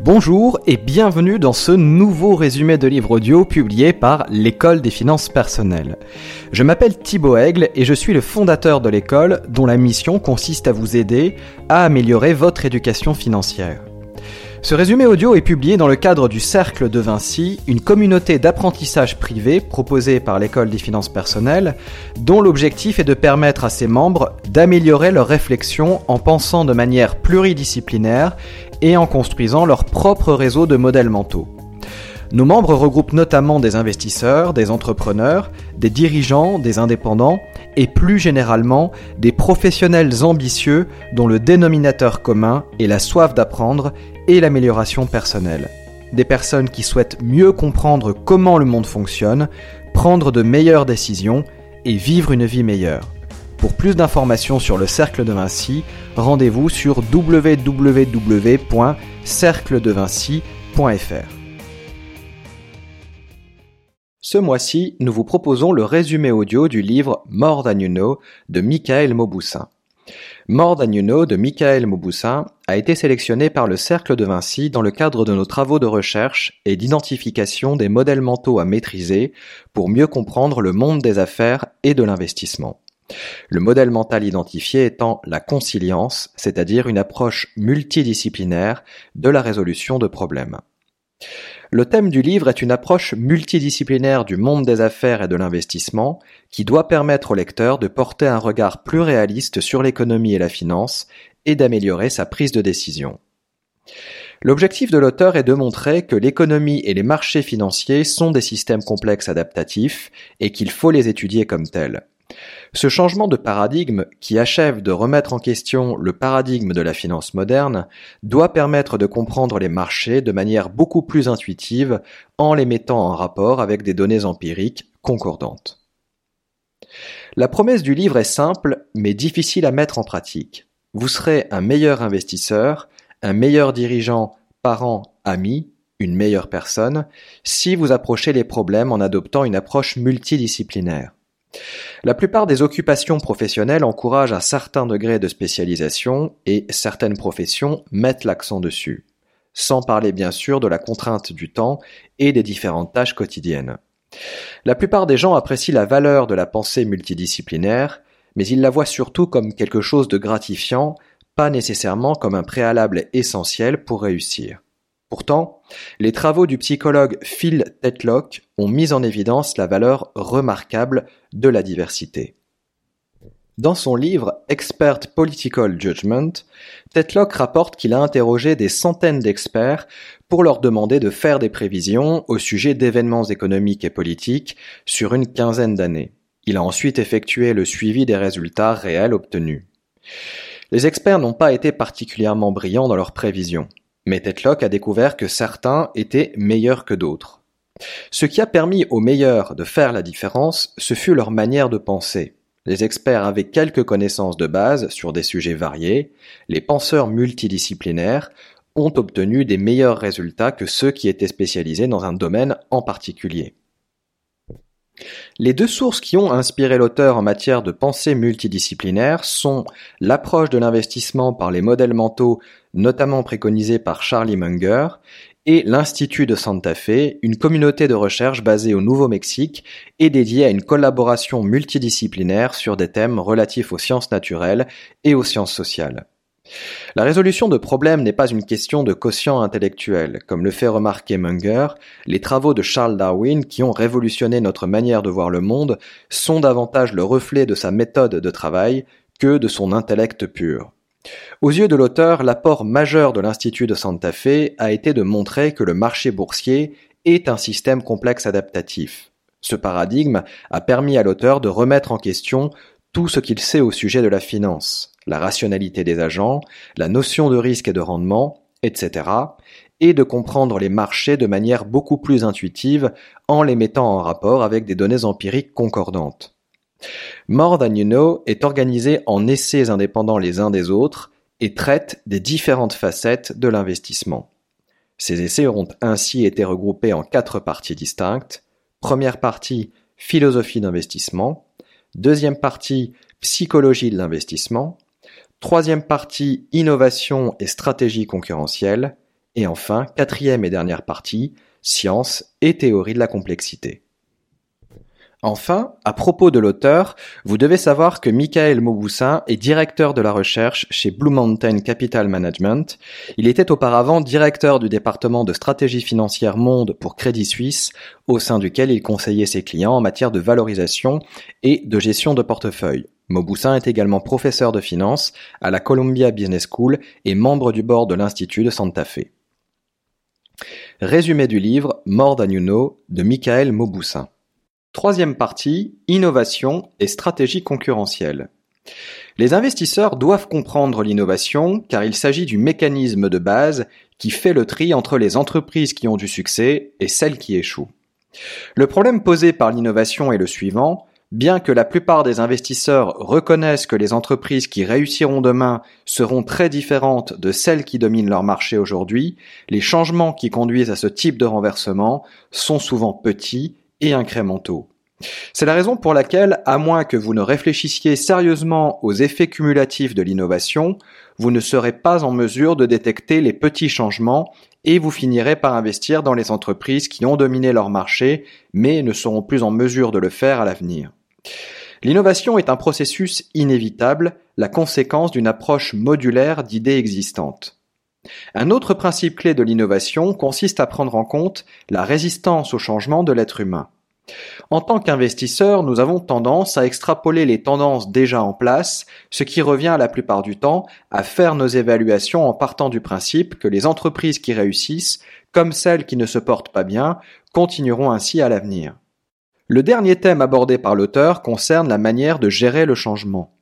Bonjour et bienvenue dans ce nouveau résumé de livre audio publié par l'École des finances personnelles. Je m'appelle Thibaut Aigle et je suis le fondateur de l'école dont la mission consiste à vous aider à améliorer votre éducation financière. Ce résumé audio est publié dans le cadre du Cercle de Vinci, une communauté d'apprentissage privé proposée par l'École des finances personnelles, dont l'objectif est de permettre à ses membres d'améliorer leur réflexion en pensant de manière pluridisciplinaire et en construisant leur propre réseau de modèles mentaux. Nos membres regroupent notamment des investisseurs, des entrepreneurs, des dirigeants, des indépendants et plus généralement des professionnels ambitieux dont le dénominateur commun est la soif d'apprendre et l'amélioration personnelle. Des personnes qui souhaitent mieux comprendre comment le monde fonctionne, prendre de meilleures décisions et vivre une vie meilleure. Pour plus d'informations sur le Cercle de Vinci, rendez-vous sur www.cercledevinci.fr. Ce mois-ci, nous vous proposons le résumé audio du livre More Than You Know de Michael Mauboussin. More Than You de Michael Mauboussin a été sélectionné par le Cercle de Vinci dans le cadre de nos travaux de recherche et d'identification des modèles mentaux à maîtriser pour mieux comprendre le monde des affaires et de l'investissement. Le modèle mental identifié étant la consilience, c'est-à-dire une approche multidisciplinaire de la résolution de problèmes. Le thème du livre est une approche multidisciplinaire du monde des affaires et de l'investissement qui doit permettre au lecteur de porter un regard plus réaliste sur l'économie et la finance et d'améliorer sa prise de décision. L'objectif de l'auteur est de montrer que l'économie et les marchés financiers sont des systèmes complexes adaptatifs et qu'il faut les étudier comme tels. Ce changement de paradigme, qui achève de remettre en question le paradigme de la finance moderne, doit permettre de comprendre les marchés de manière beaucoup plus intuitive en les mettant en rapport avec des données empiriques concordantes. La promesse du livre est simple mais difficile à mettre en pratique. Vous serez un meilleur investisseur, un meilleur dirigeant, parent, ami, une meilleure personne, si vous approchez les problèmes en adoptant une approche multidisciplinaire. La plupart des occupations professionnelles encouragent un certain degré de spécialisation et certaines professions mettent l'accent dessus, sans parler bien sûr de la contrainte du temps et des différentes tâches quotidiennes. La plupart des gens apprécient la valeur de la pensée multidisciplinaire, mais ils la voient surtout comme quelque chose de gratifiant, pas nécessairement comme un préalable essentiel pour réussir. Pourtant, les travaux du psychologue Phil Tetlock ont mis en évidence la valeur remarquable de la diversité. Dans son livre Expert Political Judgment, Tetlock rapporte qu'il a interrogé des centaines d'experts pour leur demander de faire des prévisions au sujet d'événements économiques et politiques sur une quinzaine d'années. Il a ensuite effectué le suivi des résultats réels obtenus. Les experts n'ont pas été particulièrement brillants dans leurs prévisions. Mais Tetlock a découvert que certains étaient meilleurs que d'autres. Ce qui a permis aux meilleurs de faire la différence, ce fut leur manière de penser. Les experts avaient quelques connaissances de base sur des sujets variés, les penseurs multidisciplinaires ont obtenu des meilleurs résultats que ceux qui étaient spécialisés dans un domaine en particulier. Les deux sources qui ont inspiré l'auteur en matière de pensée multidisciplinaire sont l'approche de l'investissement par les modèles mentaux, notamment préconisés par Charlie Munger, et l'Institut de Santa Fe, une communauté de recherche basée au Nouveau-Mexique et dédiée à une collaboration multidisciplinaire sur des thèmes relatifs aux sciences naturelles et aux sciences sociales. La résolution de problèmes n'est pas une question de quotient intellectuel. Comme le fait remarquer Munger, les travaux de Charles Darwin, qui ont révolutionné notre manière de voir le monde, sont davantage le reflet de sa méthode de travail que de son intellect pur. Aux yeux de l'auteur, l'apport majeur de l'Institut de Santa Fe a été de montrer que le marché boursier est un système complexe adaptatif. Ce paradigme a permis à l'auteur de remettre en question tout ce qu'il sait au sujet de la finance, la rationalité des agents, la notion de risque et de rendement, etc., et de comprendre les marchés de manière beaucoup plus intuitive en les mettant en rapport avec des données empiriques concordantes. More Than You Know est organisé en essais indépendants les uns des autres et traite des différentes facettes de l'investissement. Ces essais auront ainsi été regroupés en quatre parties distinctes. Première partie, philosophie d'investissement. Deuxième partie, psychologie de l'investissement. Troisième partie, innovation et stratégie concurrentielle. Et enfin, quatrième et dernière partie, science et théorie de la complexité. Enfin, à propos de l'auteur, vous devez savoir que Michael Mauboussin est directeur de la recherche chez Blue Mountain Capital Management. Il était auparavant directeur du département de stratégie financière monde pour Crédit Suisse, au sein duquel il conseillait ses clients en matière de valorisation et de gestion de portefeuille. Mauboussin est également professeur de finance à la Columbia Business School et membre du board de l'Institut de Santa Fe. Résumé du livre More Than de Michael Mauboussin. Troisième partie, innovation et stratégie concurrentielle. Les investisseurs doivent comprendre l'innovation car il s'agit du mécanisme de base qui fait le tri entre les entreprises qui ont du succès et celles qui échouent. Le problème posé par l'innovation est le suivant, bien que la plupart des investisseurs reconnaissent que les entreprises qui réussiront demain seront très différentes de celles qui dominent leur marché aujourd'hui, les changements qui conduisent à ce type de renversement sont souvent petits et incrémentaux. C'est la raison pour laquelle, à moins que vous ne réfléchissiez sérieusement aux effets cumulatifs de l'innovation, vous ne serez pas en mesure de détecter les petits changements et vous finirez par investir dans les entreprises qui ont dominé leur marché mais ne seront plus en mesure de le faire à l'avenir. L'innovation est un processus inévitable, la conséquence d'une approche modulaire d'idées existantes. Un autre principe clé de l'innovation consiste à prendre en compte la résistance au changement de l'être humain. En tant qu'investisseurs, nous avons tendance à extrapoler les tendances déjà en place, ce qui revient la plupart du temps à faire nos évaluations en partant du principe que les entreprises qui réussissent, comme celles qui ne se portent pas bien, continueront ainsi à l'avenir. Le dernier thème abordé par l'auteur concerne la manière de gérer le changement.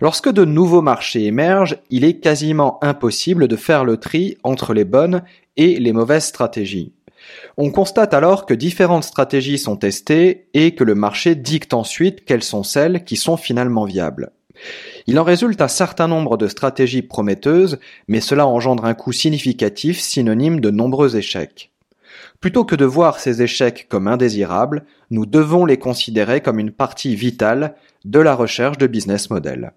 Lorsque de nouveaux marchés émergent, il est quasiment impossible de faire le tri entre les bonnes et les mauvaises stratégies. On constate alors que différentes stratégies sont testées et que le marché dicte ensuite quelles sont celles qui sont finalement viables. Il en résulte un certain nombre de stratégies prometteuses, mais cela engendre un coût significatif synonyme de nombreux échecs. Plutôt que de voir ces échecs comme indésirables, nous devons les considérer comme une partie vitale de la recherche de business model.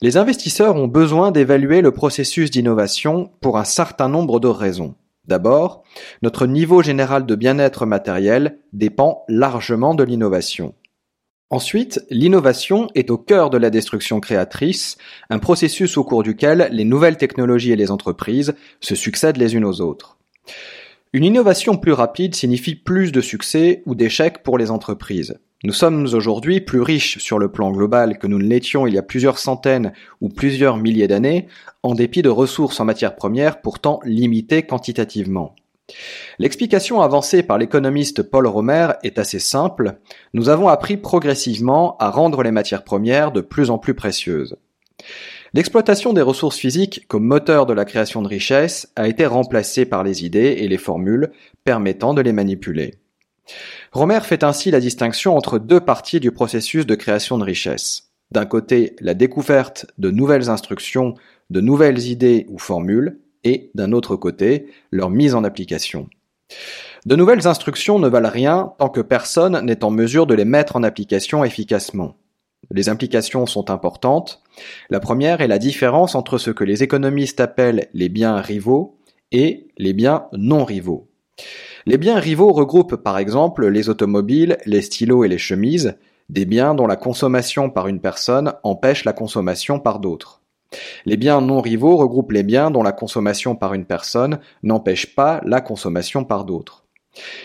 Les investisseurs ont besoin d'évaluer le processus d'innovation pour un certain nombre de raisons. D'abord, notre niveau général de bien-être matériel dépend largement de l'innovation. Ensuite, l'innovation est au cœur de la destruction créatrice, un processus au cours duquel les nouvelles technologies et les entreprises se succèdent les unes aux autres. Une innovation plus rapide signifie plus de succès ou d'échecs pour les entreprises. Nous sommes aujourd'hui plus riches sur le plan global que nous ne l'étions il y a plusieurs centaines ou plusieurs milliers d'années, en dépit de ressources en matières premières pourtant limitées quantitativement. L'explication avancée par l'économiste Paul Romer est assez simple. Nous avons appris progressivement à rendre les matières premières de plus en plus précieuses. L'exploitation des ressources physiques comme moteur de la création de richesses a été remplacée par les idées et les formules permettant de les manipuler. Romer fait ainsi la distinction entre deux parties du processus de création de richesse. D'un côté, la découverte de nouvelles instructions, de nouvelles idées ou formules, et d'un autre côté, leur mise en application. De nouvelles instructions ne valent rien tant que personne n'est en mesure de les mettre en application efficacement. Les implications sont importantes. La première est la différence entre ce que les économistes appellent les biens rivaux et les biens non rivaux. Les biens rivaux regroupent par exemple les automobiles, les stylos et les chemises, des biens dont la consommation par une personne empêche la consommation par d'autres. Les biens non rivaux regroupent les biens dont la consommation par une personne n'empêche pas la consommation par d'autres.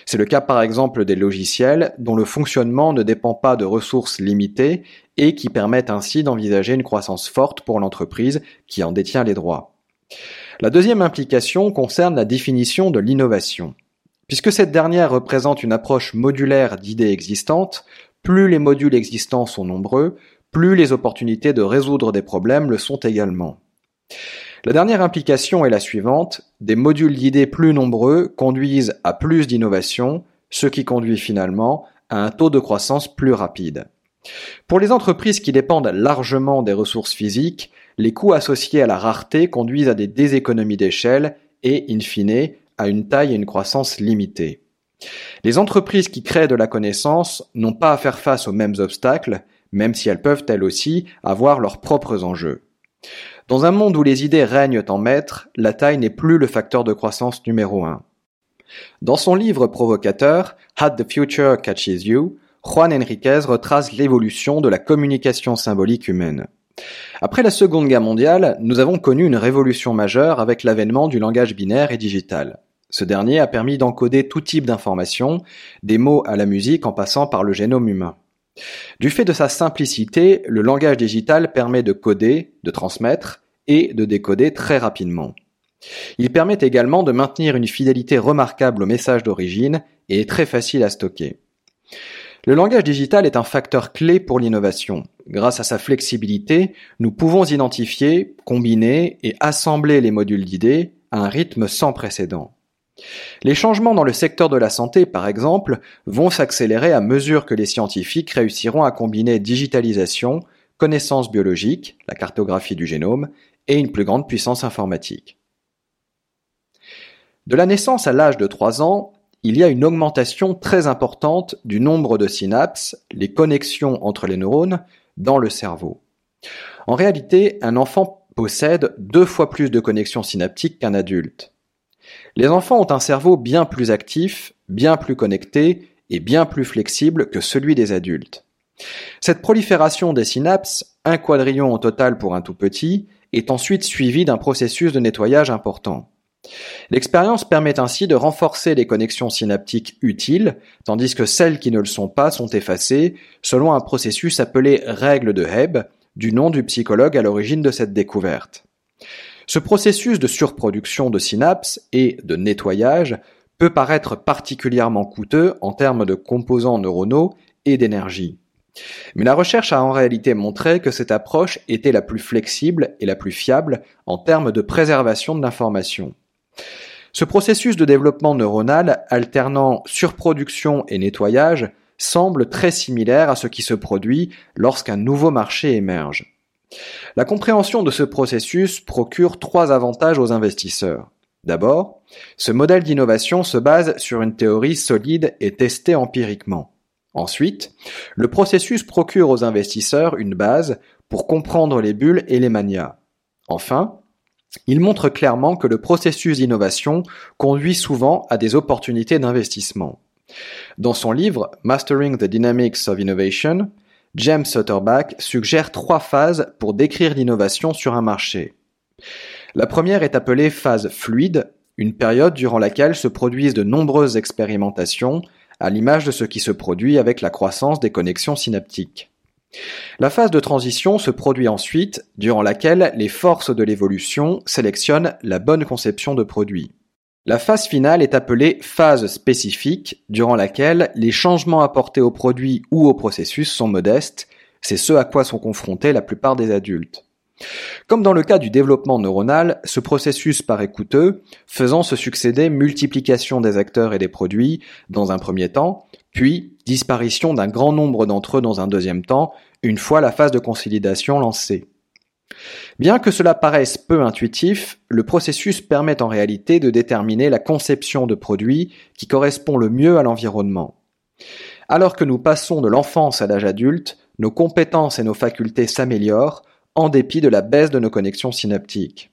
C'est le cas par exemple des logiciels dont le fonctionnement ne dépend pas de ressources limitées et qui permettent ainsi d'envisager une croissance forte pour l'entreprise qui en détient les droits. La deuxième implication concerne la définition de l'innovation. Puisque cette dernière représente une approche modulaire d'idées existantes, plus les modules existants sont nombreux, plus les opportunités de résoudre des problèmes le sont également. La dernière implication est la suivante, des modules d'idées plus nombreux conduisent à plus d'innovation, ce qui conduit finalement à un taux de croissance plus rapide. Pour les entreprises qui dépendent largement des ressources physiques, les coûts associés à la rareté conduisent à des déséconomies d'échelle et, in fine, à une taille et une croissance limitée. Les entreprises qui créent de la connaissance n'ont pas à faire face aux mêmes obstacles, même si elles peuvent elles aussi avoir leurs propres enjeux. Dans un monde où les idées règnent en maître, la taille n'est plus le facteur de croissance numéro un. Dans son livre provocateur How the Future Catches You, Juan Enriquez retrace l'évolution de la communication symbolique humaine. Après la Seconde Guerre mondiale, nous avons connu une révolution majeure avec l'avènement du langage binaire et digital. Ce dernier a permis d'encoder tout type d'informations, des mots à la musique en passant par le génome humain. Du fait de sa simplicité, le langage digital permet de coder, de transmettre et de décoder très rapidement. Il permet également de maintenir une fidélité remarquable au message d'origine et est très facile à stocker. Le langage digital est un facteur clé pour l'innovation. Grâce à sa flexibilité, nous pouvons identifier, combiner et assembler les modules d'idées à un rythme sans précédent. Les changements dans le secteur de la santé, par exemple, vont s'accélérer à mesure que les scientifiques réussiront à combiner digitalisation, connaissances biologiques, la cartographie du génome, et une plus grande puissance informatique. De la naissance à l'âge de 3 ans, il y a une augmentation très importante du nombre de synapses, les connexions entre les neurones, dans le cerveau. En réalité, un enfant possède deux fois plus de connexions synaptiques qu'un adulte. Les enfants ont un cerveau bien plus actif, bien plus connecté et bien plus flexible que celui des adultes. Cette prolifération des synapses, un quadrillon au total pour un tout petit, est ensuite suivie d'un processus de nettoyage important. L'expérience permet ainsi de renforcer les connexions synaptiques utiles, tandis que celles qui ne le sont pas sont effacées, selon un processus appelé règle de Hebb, du nom du psychologue à l'origine de cette découverte. Ce processus de surproduction de synapses et de nettoyage peut paraître particulièrement coûteux en termes de composants neuronaux et d'énergie. Mais la recherche a en réalité montré que cette approche était la plus flexible et la plus fiable en termes de préservation de l'information. Ce processus de développement neuronal alternant surproduction et nettoyage semble très similaire à ce qui se produit lorsqu'un nouveau marché émerge. La compréhension de ce processus procure trois avantages aux investisseurs. D'abord, ce modèle d'innovation se base sur une théorie solide et testée empiriquement. Ensuite, le processus procure aux investisseurs une base pour comprendre les bulles et les manias. Enfin, il montre clairement que le processus d'innovation conduit souvent à des opportunités d'investissement. Dans son livre Mastering the Dynamics of Innovation, James Sutterback suggère trois phases pour décrire l'innovation sur un marché. La première est appelée phase fluide, une période durant laquelle se produisent de nombreuses expérimentations, à l'image de ce qui se produit avec la croissance des connexions synaptiques. La phase de transition se produit ensuite, durant laquelle les forces de l'évolution sélectionnent la bonne conception de produit. La phase finale est appelée phase spécifique, durant laquelle les changements apportés au produit ou au processus sont modestes, c'est ce à quoi sont confrontés la plupart des adultes. Comme dans le cas du développement neuronal, ce processus paraît coûteux, faisant se succéder multiplication des acteurs et des produits dans un premier temps, puis disparition d'un grand nombre d'entre eux dans un deuxième temps, une fois la phase de consolidation lancée. Bien que cela paraisse peu intuitif, le processus permet en réalité de déterminer la conception de produits qui correspond le mieux à l'environnement. Alors que nous passons de l'enfance à l'âge adulte, nos compétences et nos facultés s'améliorent en dépit de la baisse de nos connexions synaptiques.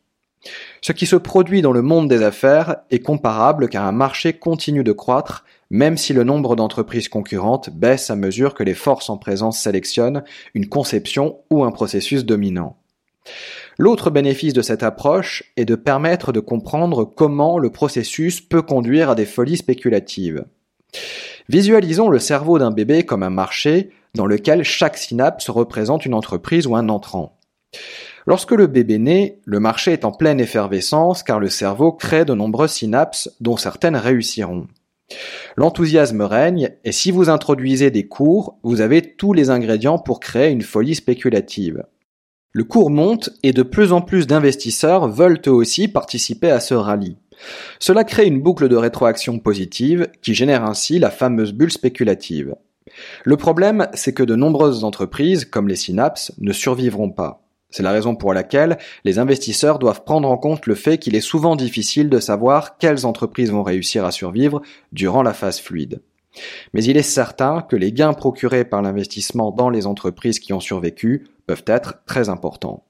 Ce qui se produit dans le monde des affaires est comparable car un marché continue de croître même si le nombre d'entreprises concurrentes baisse à mesure que les forces en présence sélectionnent une conception ou un processus dominant. L'autre bénéfice de cette approche est de permettre de comprendre comment le processus peut conduire à des folies spéculatives. Visualisons le cerveau d'un bébé comme un marché dans lequel chaque synapse représente une entreprise ou un entrant. Lorsque le bébé naît, le marché est en pleine effervescence car le cerveau crée de nombreuses synapses dont certaines réussiront. L'enthousiasme règne et si vous introduisez des cours, vous avez tous les ingrédients pour créer une folie spéculative. Le cours monte et de plus en plus d'investisseurs veulent eux aussi participer à ce rallye. Cela crée une boucle de rétroaction positive qui génère ainsi la fameuse bulle spéculative. Le problème, c'est que de nombreuses entreprises, comme les synapses, ne survivront pas. C'est la raison pour laquelle les investisseurs doivent prendre en compte le fait qu'il est souvent difficile de savoir quelles entreprises vont réussir à survivre durant la phase fluide. Mais il est certain que les gains procurés par l'investissement dans les entreprises qui ont survécu peuvent être très importants.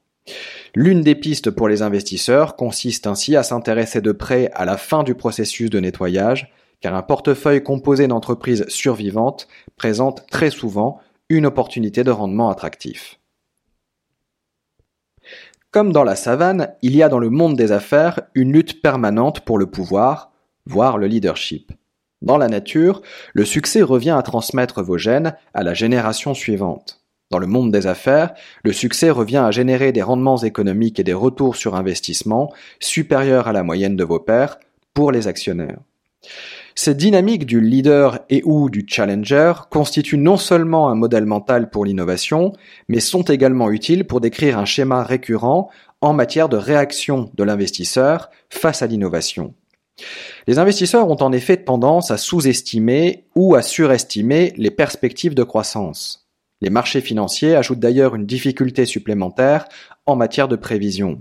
L'une des pistes pour les investisseurs consiste ainsi à s'intéresser de près à la fin du processus de nettoyage, car un portefeuille composé d'entreprises survivantes présente très souvent une opportunité de rendement attractif. Comme dans la savane, il y a dans le monde des affaires une lutte permanente pour le pouvoir, voire le leadership. Dans la nature, le succès revient à transmettre vos gènes à la génération suivante. Dans le monde des affaires, le succès revient à générer des rendements économiques et des retours sur investissement supérieurs à la moyenne de vos pairs pour les actionnaires. Cette dynamique du leader et ou du challenger constitue non seulement un modèle mental pour l'innovation, mais sont également utiles pour décrire un schéma récurrent en matière de réaction de l'investisseur face à l'innovation. Les investisseurs ont en effet tendance à sous-estimer ou à surestimer les perspectives de croissance. Les marchés financiers ajoutent d'ailleurs une difficulté supplémentaire en matière de prévision.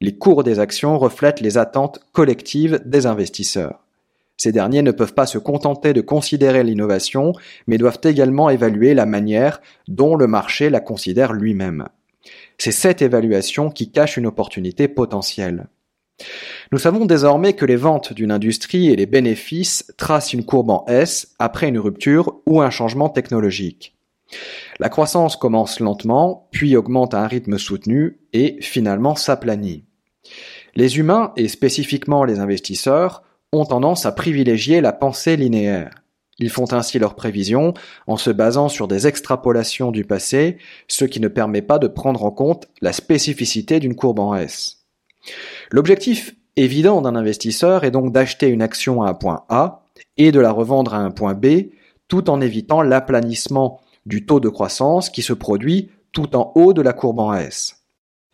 Les cours des actions reflètent les attentes collectives des investisseurs. Ces derniers ne peuvent pas se contenter de considérer l'innovation, mais doivent également évaluer la manière dont le marché la considère lui-même. C'est cette évaluation qui cache une opportunité potentielle. Nous savons désormais que les ventes d'une industrie et les bénéfices tracent une courbe en S après une rupture ou un changement technologique. La croissance commence lentement, puis augmente à un rythme soutenu et finalement s'aplanit. Les humains, et spécifiquement les investisseurs, ont tendance à privilégier la pensée linéaire. Ils font ainsi leurs prévisions en se basant sur des extrapolations du passé, ce qui ne permet pas de prendre en compte la spécificité d'une courbe en S. L'objectif évident d'un investisseur est donc d'acheter une action à un point A et de la revendre à un point B, tout en évitant l'aplanissement du taux de croissance qui se produit tout en haut de la courbe en S.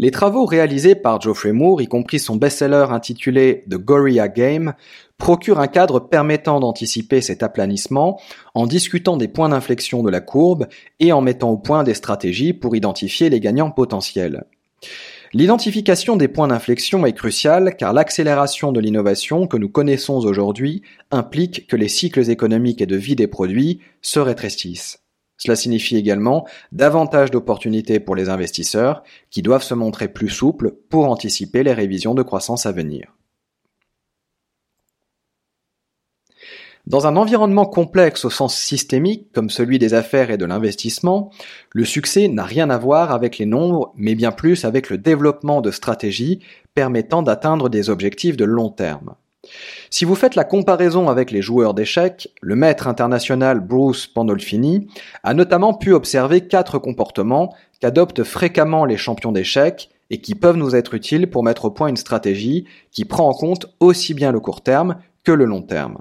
Les travaux réalisés par Geoffrey Moore, y compris son best-seller intitulé The Gorilla Game, procurent un cadre permettant d'anticiper cet aplanissement en discutant des points d'inflexion de la courbe et en mettant au point des stratégies pour identifier les gagnants potentiels. L'identification des points d'inflexion est cruciale car l'accélération de l'innovation que nous connaissons aujourd'hui implique que les cycles économiques et de vie des produits se rétrécissent. Cela signifie également davantage d'opportunités pour les investisseurs qui doivent se montrer plus souples pour anticiper les révisions de croissance à venir. Dans un environnement complexe au sens systémique, comme celui des affaires et de l'investissement, le succès n'a rien à voir avec les nombres, mais bien plus avec le développement de stratégies permettant d'atteindre des objectifs de long terme. Si vous faites la comparaison avec les joueurs d'échecs, le maître international Bruce Pandolfini a notamment pu observer quatre comportements qu'adoptent fréquemment les champions d'échecs et qui peuvent nous être utiles pour mettre au point une stratégie qui prend en compte aussi bien le court terme que le long terme.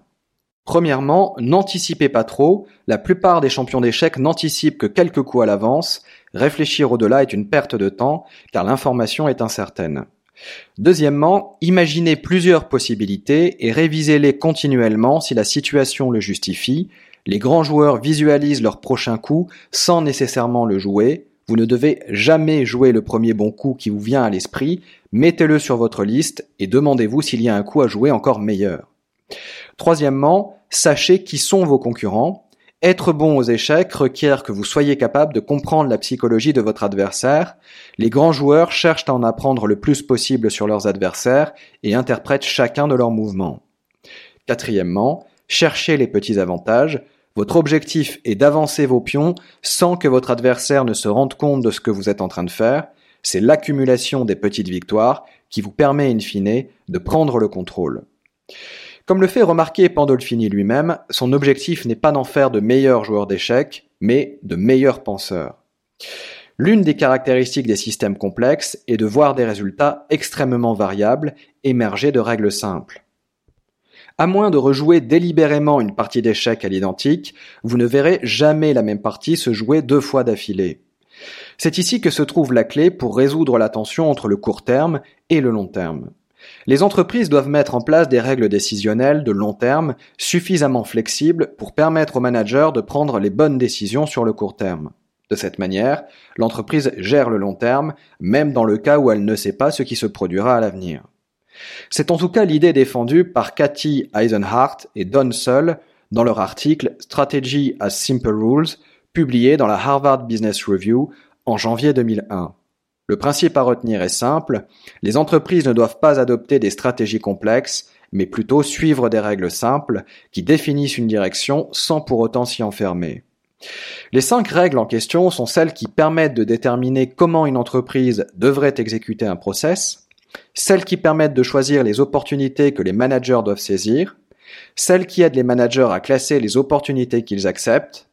Premièrement, n'anticipez pas trop, la plupart des champions d'échecs n'anticipent que quelques coups à l'avance, réfléchir au-delà est une perte de temps car l'information est incertaine. Deuxièmement, imaginez plusieurs possibilités et révisez-les continuellement si la situation le justifie. Les grands joueurs visualisent leur prochain coup sans nécessairement le jouer. Vous ne devez jamais jouer le premier bon coup qui vous vient à l'esprit, mettez-le sur votre liste et demandez-vous s'il y a un coup à jouer encore meilleur. Troisièmement, Sachez qui sont vos concurrents. Être bon aux échecs requiert que vous soyez capable de comprendre la psychologie de votre adversaire. Les grands joueurs cherchent à en apprendre le plus possible sur leurs adversaires et interprètent chacun de leurs mouvements. Quatrièmement, cherchez les petits avantages. Votre objectif est d'avancer vos pions sans que votre adversaire ne se rende compte de ce que vous êtes en train de faire. C'est l'accumulation des petites victoires qui vous permet in fine de prendre le contrôle. Comme le fait remarquer Pandolfini lui-même, son objectif n'est pas d'en faire de meilleurs joueurs d'échecs, mais de meilleurs penseurs. L'une des caractéristiques des systèmes complexes est de voir des résultats extrêmement variables émerger de règles simples. À moins de rejouer délibérément une partie d'échecs à l'identique, vous ne verrez jamais la même partie se jouer deux fois d'affilée. C'est ici que se trouve la clé pour résoudre la tension entre le court terme et le long terme. Les entreprises doivent mettre en place des règles décisionnelles de long terme suffisamment flexibles pour permettre aux managers de prendre les bonnes décisions sur le court terme. De cette manière, l'entreprise gère le long terme, même dans le cas où elle ne sait pas ce qui se produira à l'avenir. C'est en tout cas l'idée défendue par Cathy Eisenhart et Don Sull dans leur article Strategy as Simple Rules, publié dans la Harvard Business Review en janvier 2001. Le principe à retenir est simple, les entreprises ne doivent pas adopter des stratégies complexes, mais plutôt suivre des règles simples qui définissent une direction sans pour autant s'y enfermer. Les cinq règles en question sont celles qui permettent de déterminer comment une entreprise devrait exécuter un process, celles qui permettent de choisir les opportunités que les managers doivent saisir, celles qui aident les managers à classer les opportunités qu'ils acceptent,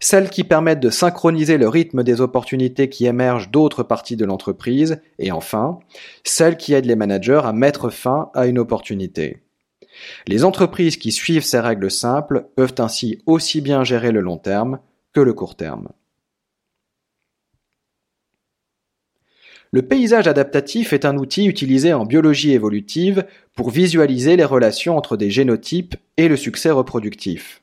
celles qui permettent de synchroniser le rythme des opportunités qui émergent d'autres parties de l'entreprise, et enfin, celles qui aident les managers à mettre fin à une opportunité. Les entreprises qui suivent ces règles simples peuvent ainsi aussi bien gérer le long terme que le court terme. Le paysage adaptatif est un outil utilisé en biologie évolutive pour visualiser les relations entre des génotypes et le succès reproductif.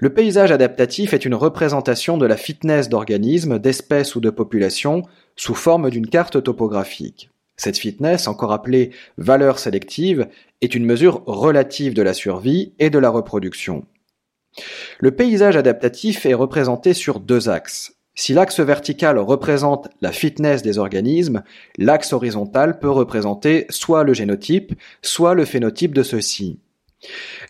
Le paysage adaptatif est une représentation de la fitness d'organismes, d'espèces ou de populations sous forme d'une carte topographique. Cette fitness, encore appelée valeur sélective, est une mesure relative de la survie et de la reproduction. Le paysage adaptatif est représenté sur deux axes. Si l'axe vertical représente la fitness des organismes, l'axe horizontal peut représenter soit le génotype, soit le phénotype de ceux-ci.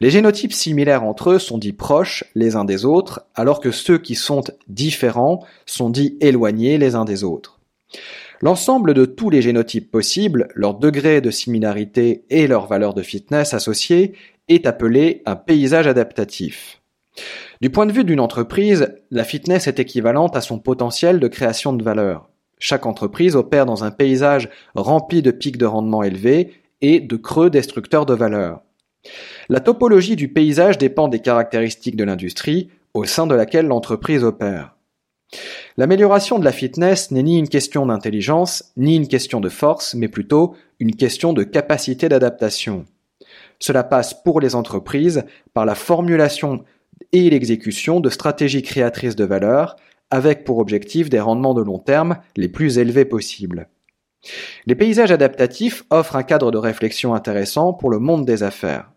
Les génotypes similaires entre eux sont dits proches les uns des autres, alors que ceux qui sont différents sont dits éloignés les uns des autres. L'ensemble de tous les génotypes possibles, leur degré de similarité et leur valeur de fitness associée est appelé un paysage adaptatif. Du point de vue d'une entreprise, la fitness est équivalente à son potentiel de création de valeur. Chaque entreprise opère dans un paysage rempli de pics de rendement élevés et de creux destructeurs de valeur. La topologie du paysage dépend des caractéristiques de l'industrie au sein de laquelle l'entreprise opère. L'amélioration de la fitness n'est ni une question d'intelligence, ni une question de force, mais plutôt une question de capacité d'adaptation. Cela passe pour les entreprises par la formulation et l'exécution de stratégies créatrices de valeur, avec pour objectif des rendements de long terme les plus élevés possibles. Les paysages adaptatifs offrent un cadre de réflexion intéressant pour le monde des affaires.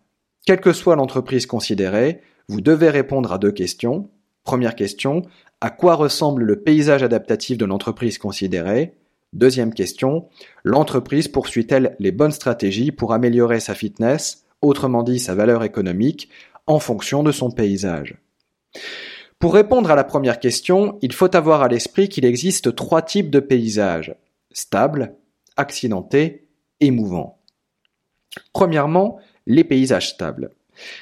Quelle que soit l'entreprise considérée, vous devez répondre à deux questions. Première question, à quoi ressemble le paysage adaptatif de l'entreprise considérée? Deuxième question, l'entreprise poursuit-elle les bonnes stratégies pour améliorer sa fitness, autrement dit sa valeur économique, en fonction de son paysage? Pour répondre à la première question, il faut avoir à l'esprit qu'il existe trois types de paysages stable, accidenté et mouvant. Premièrement, les paysages stables.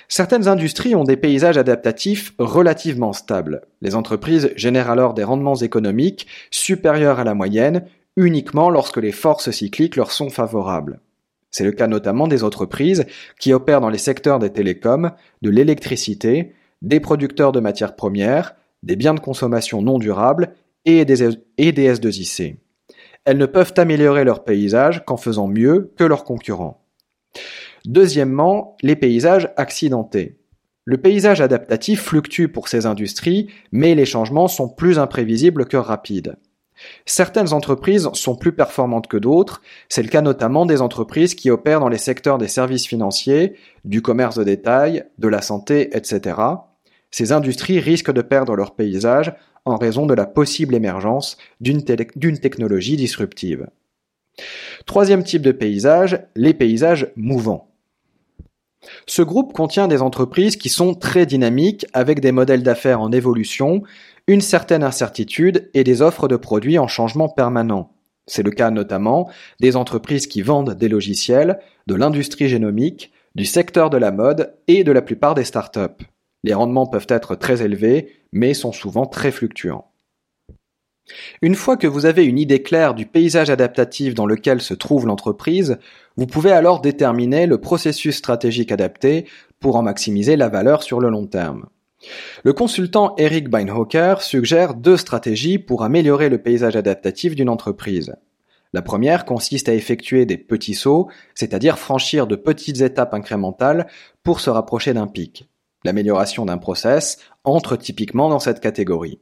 Certaines industries ont des paysages adaptatifs relativement stables. Les entreprises génèrent alors des rendements économiques supérieurs à la moyenne uniquement lorsque les forces cycliques leur sont favorables. C'est le cas notamment des entreprises qui opèrent dans les secteurs des télécoms, de l'électricité, des producteurs de matières premières, des biens de consommation non durables et des, et des S2IC. Elles ne peuvent améliorer leur paysage qu'en faisant mieux que leurs concurrents. Deuxièmement, les paysages accidentés. Le paysage adaptatif fluctue pour ces industries, mais les changements sont plus imprévisibles que rapides. Certaines entreprises sont plus performantes que d'autres, c'est le cas notamment des entreprises qui opèrent dans les secteurs des services financiers, du commerce de détail, de la santé, etc. Ces industries risquent de perdre leur paysage en raison de la possible émergence d'une technologie disruptive. Troisième type de paysage, les paysages mouvants. Ce groupe contient des entreprises qui sont très dynamiques avec des modèles d'affaires en évolution une certaine incertitude et des offres de produits en changement permanent. C'est le cas notamment des entreprises qui vendent des logiciels, de l'industrie génomique, du secteur de la mode et de la plupart des startups. Les rendements peuvent être très élevés, mais sont souvent très fluctuants. Une fois que vous avez une idée claire du paysage adaptatif dans lequel se trouve l'entreprise, vous pouvez alors déterminer le processus stratégique adapté pour en maximiser la valeur sur le long terme. Le consultant Eric Beinhocker suggère deux stratégies pour améliorer le paysage adaptatif d'une entreprise. La première consiste à effectuer des petits sauts, c'est-à-dire franchir de petites étapes incrémentales pour se rapprocher d'un pic. L'amélioration d'un process entre typiquement dans cette catégorie.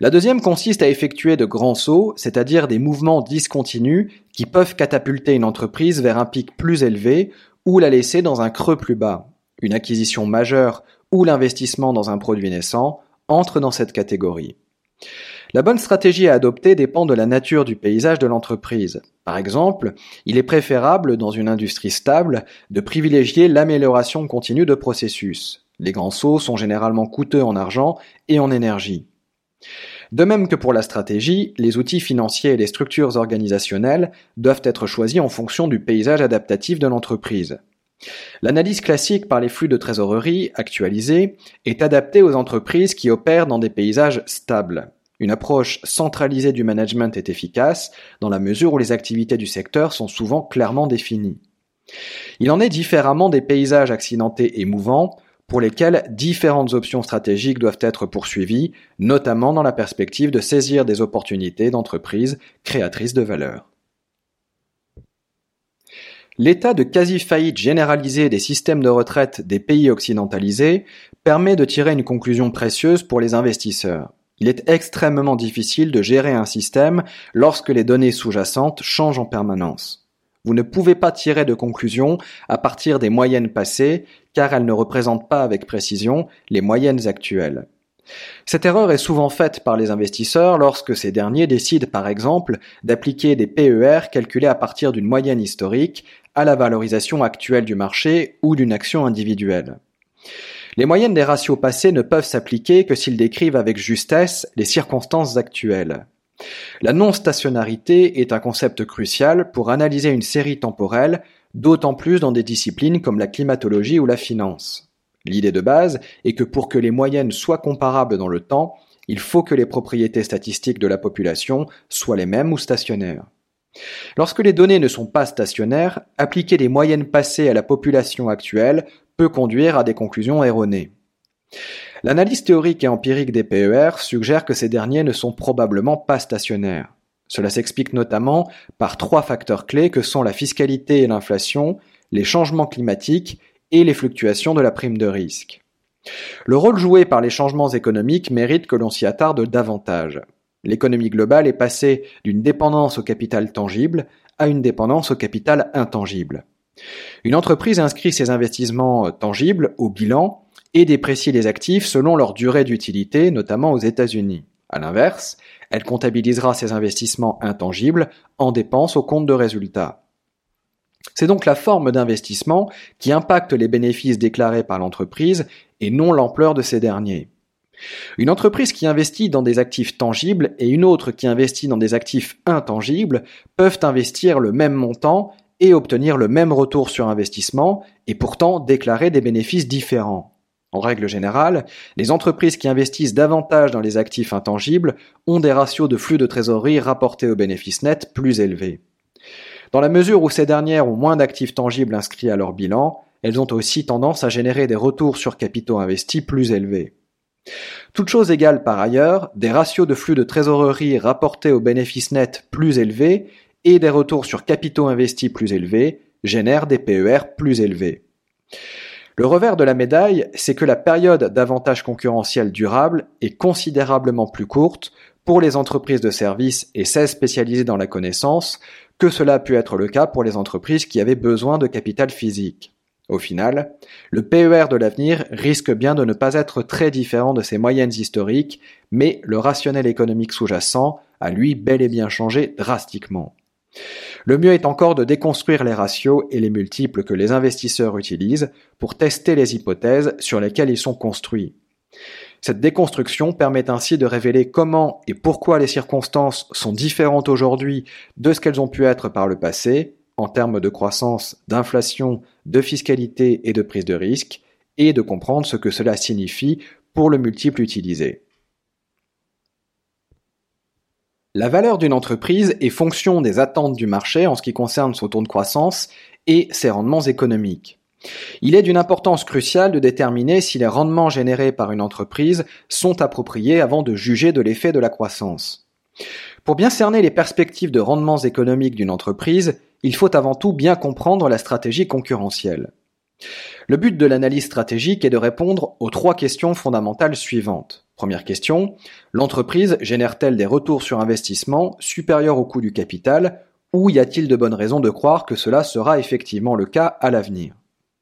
La deuxième consiste à effectuer de grands sauts, c'est-à-dire des mouvements discontinus qui peuvent catapulter une entreprise vers un pic plus élevé ou la laisser dans un creux plus bas. Une acquisition majeure ou l'investissement dans un produit naissant entrent dans cette catégorie. La bonne stratégie à adopter dépend de la nature du paysage de l'entreprise. Par exemple, il est préférable, dans une industrie stable, de privilégier l'amélioration continue de processus. Les grands sauts sont généralement coûteux en argent et en énergie. De même que pour la stratégie, les outils financiers et les structures organisationnelles doivent être choisis en fonction du paysage adaptatif de l'entreprise. L'analyse classique par les flux de trésorerie actualisés est adaptée aux entreprises qui opèrent dans des paysages stables. Une approche centralisée du management est efficace dans la mesure où les activités du secteur sont souvent clairement définies. Il en est différemment des paysages accidentés et mouvants pour lesquels différentes options stratégiques doivent être poursuivies, notamment dans la perspective de saisir des opportunités d'entreprises créatrices de valeur. L'état de quasi-faillite généralisée des systèmes de retraite des pays occidentalisés permet de tirer une conclusion précieuse pour les investisseurs. Il est extrêmement difficile de gérer un système lorsque les données sous-jacentes changent en permanence. Vous ne pouvez pas tirer de conclusion à partir des moyennes passées car elles ne représentent pas avec précision les moyennes actuelles. Cette erreur est souvent faite par les investisseurs lorsque ces derniers décident par exemple d'appliquer des PER calculés à partir d'une moyenne historique à la valorisation actuelle du marché ou d'une action individuelle. Les moyennes des ratios passés ne peuvent s'appliquer que s'ils décrivent avec justesse les circonstances actuelles. La non-stationnarité est un concept crucial pour analyser une série temporelle, d'autant plus dans des disciplines comme la climatologie ou la finance. L'idée de base est que pour que les moyennes soient comparables dans le temps, il faut que les propriétés statistiques de la population soient les mêmes ou stationnaires. Lorsque les données ne sont pas stationnaires, appliquer des moyennes passées à la population actuelle peut conduire à des conclusions erronées. L'analyse théorique et empirique des PER suggère que ces derniers ne sont probablement pas stationnaires. Cela s'explique notamment par trois facteurs clés que sont la fiscalité et l'inflation, les changements climatiques et les fluctuations de la prime de risque. Le rôle joué par les changements économiques mérite que l'on s'y attarde davantage. L'économie globale est passée d'une dépendance au capital tangible à une dépendance au capital intangible. Une entreprise inscrit ses investissements tangibles au bilan et déprécie les actifs selon leur durée d'utilité, notamment aux États-Unis. À l'inverse, elle comptabilisera ses investissements intangibles en dépenses au compte de résultats. C'est donc la forme d'investissement qui impacte les bénéfices déclarés par l'entreprise et non l'ampleur de ces derniers. Une entreprise qui investit dans des actifs tangibles et une autre qui investit dans des actifs intangibles peuvent investir le même montant et obtenir le même retour sur investissement et pourtant déclarer des bénéfices différents. En règle générale, les entreprises qui investissent davantage dans les actifs intangibles ont des ratios de flux de trésorerie rapportés aux bénéfices nets plus élevés. Dans la mesure où ces dernières ont moins d'actifs tangibles inscrits à leur bilan, elles ont aussi tendance à générer des retours sur capitaux investis plus élevés. Toutes choses égales par ailleurs, des ratios de flux de trésorerie rapportés aux bénéfices nets plus élevés et des retours sur capitaux investis plus élevés génèrent des PER plus élevés. Le revers de la médaille, c'est que la période d'avantage concurrentiel durable est considérablement plus courte pour les entreprises de services et celles spécialisées dans la connaissance que cela a pu être le cas pour les entreprises qui avaient besoin de capital physique. Au final, le PER de l'avenir risque bien de ne pas être très différent de ses moyennes historiques, mais le rationnel économique sous-jacent a lui bel et bien changé drastiquement. Le mieux est encore de déconstruire les ratios et les multiples que les investisseurs utilisent pour tester les hypothèses sur lesquelles ils sont construits. Cette déconstruction permet ainsi de révéler comment et pourquoi les circonstances sont différentes aujourd'hui de ce qu'elles ont pu être par le passé, en termes de croissance, d'inflation, de fiscalité et de prise de risque, et de comprendre ce que cela signifie pour le multiple utilisé. La valeur d'une entreprise est fonction des attentes du marché en ce qui concerne son taux de croissance et ses rendements économiques. Il est d'une importance cruciale de déterminer si les rendements générés par une entreprise sont appropriés avant de juger de l'effet de la croissance. Pour bien cerner les perspectives de rendements économiques d'une entreprise, il faut avant tout bien comprendre la stratégie concurrentielle. Le but de l'analyse stratégique est de répondre aux trois questions fondamentales suivantes. Première question, l'entreprise génère-t-elle des retours sur investissement supérieurs au coût du capital ou y a-t-il de bonnes raisons de croire que cela sera effectivement le cas à l'avenir?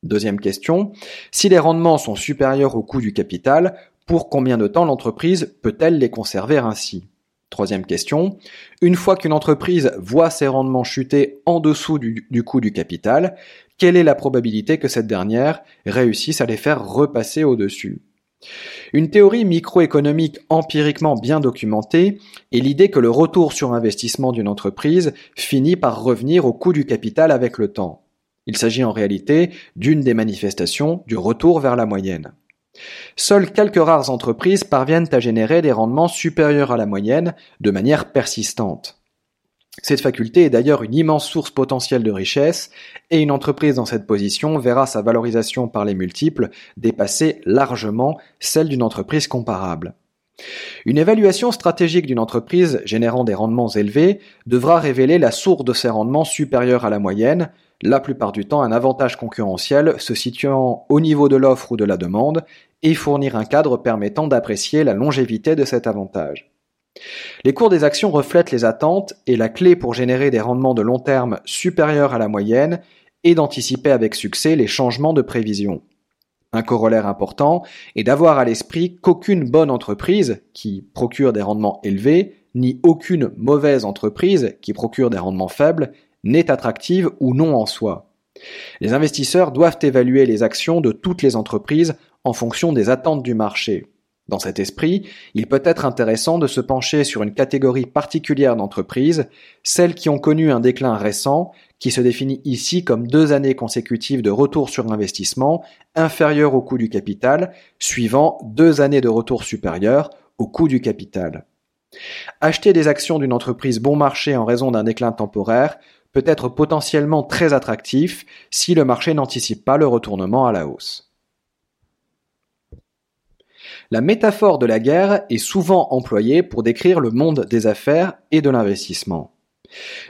Deuxième question, si les rendements sont supérieurs au coût du capital, pour combien de temps l'entreprise peut-elle les conserver ainsi? Troisième question. Une fois qu'une entreprise voit ses rendements chuter en dessous du, du coût du capital, quelle est la probabilité que cette dernière réussisse à les faire repasser au-dessus? Une théorie microéconomique empiriquement bien documentée est l'idée que le retour sur investissement d'une entreprise finit par revenir au coût du capital avec le temps. Il s'agit en réalité d'une des manifestations du retour vers la moyenne. Seules quelques rares entreprises parviennent à générer des rendements supérieurs à la moyenne de manière persistante. Cette faculté est d'ailleurs une immense source potentielle de richesse, et une entreprise dans cette position verra sa valorisation par les multiples dépasser largement celle d'une entreprise comparable. Une évaluation stratégique d'une entreprise générant des rendements élevés devra révéler la source de ces rendements supérieurs à la moyenne, la plupart du temps un avantage concurrentiel se situant au niveau de l'offre ou de la demande, et fournir un cadre permettant d'apprécier la longévité de cet avantage. Les cours des actions reflètent les attentes et la clé pour générer des rendements de long terme supérieurs à la moyenne est d'anticiper avec succès les changements de prévision. Un corollaire important est d'avoir à l'esprit qu'aucune bonne entreprise qui procure des rendements élevés, ni aucune mauvaise entreprise qui procure des rendements faibles, n'est attractive ou non en soi. Les investisseurs doivent évaluer les actions de toutes les entreprises en fonction des attentes du marché. Dans cet esprit, il peut être intéressant de se pencher sur une catégorie particulière d'entreprises, celles qui ont connu un déclin récent, qui se définit ici comme deux années consécutives de retour sur investissement inférieur au coût du capital, suivant deux années de retour supérieur au coût du capital. Acheter des actions d'une entreprise bon marché en raison d'un déclin temporaire peut être potentiellement très attractif si le marché n'anticipe pas le retournement à la hausse. La métaphore de la guerre est souvent employée pour décrire le monde des affaires et de l'investissement.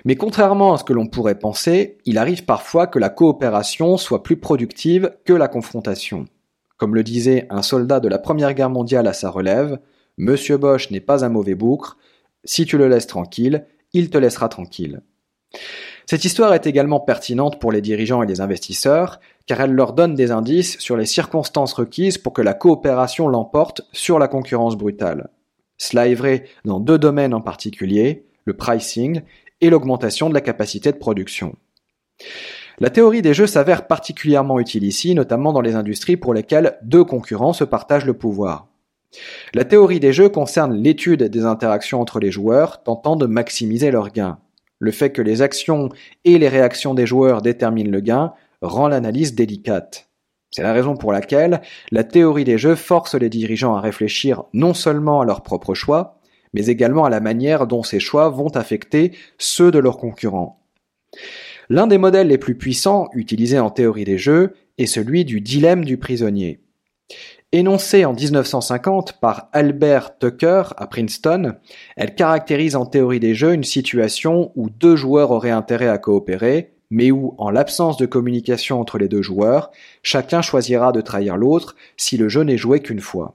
Mais contrairement à ce que l'on pourrait penser, il arrive parfois que la coopération soit plus productive que la confrontation. Comme le disait un soldat de la Première Guerre mondiale à sa relève, Monsieur Bosch n'est pas un mauvais boucre, si tu le laisses tranquille, il te laissera tranquille. Cette histoire est également pertinente pour les dirigeants et les investisseurs, car elle leur donne des indices sur les circonstances requises pour que la coopération l'emporte sur la concurrence brutale. Cela est vrai dans deux domaines en particulier, le pricing et l'augmentation de la capacité de production. La théorie des jeux s'avère particulièrement utile ici, notamment dans les industries pour lesquelles deux concurrents se partagent le pouvoir. La théorie des jeux concerne l'étude des interactions entre les joueurs tentant de maximiser leurs gains. Le fait que les actions et les réactions des joueurs déterminent le gain rend l'analyse délicate. C'est la raison pour laquelle la théorie des jeux force les dirigeants à réfléchir non seulement à leurs propres choix, mais également à la manière dont ces choix vont affecter ceux de leurs concurrents. L'un des modèles les plus puissants utilisés en théorie des jeux est celui du dilemme du prisonnier. Énoncée en 1950 par Albert Tucker à Princeton, elle caractérise en théorie des jeux une situation où deux joueurs auraient intérêt à coopérer, mais où, en l'absence de communication entre les deux joueurs, chacun choisira de trahir l'autre si le jeu n'est joué qu'une fois.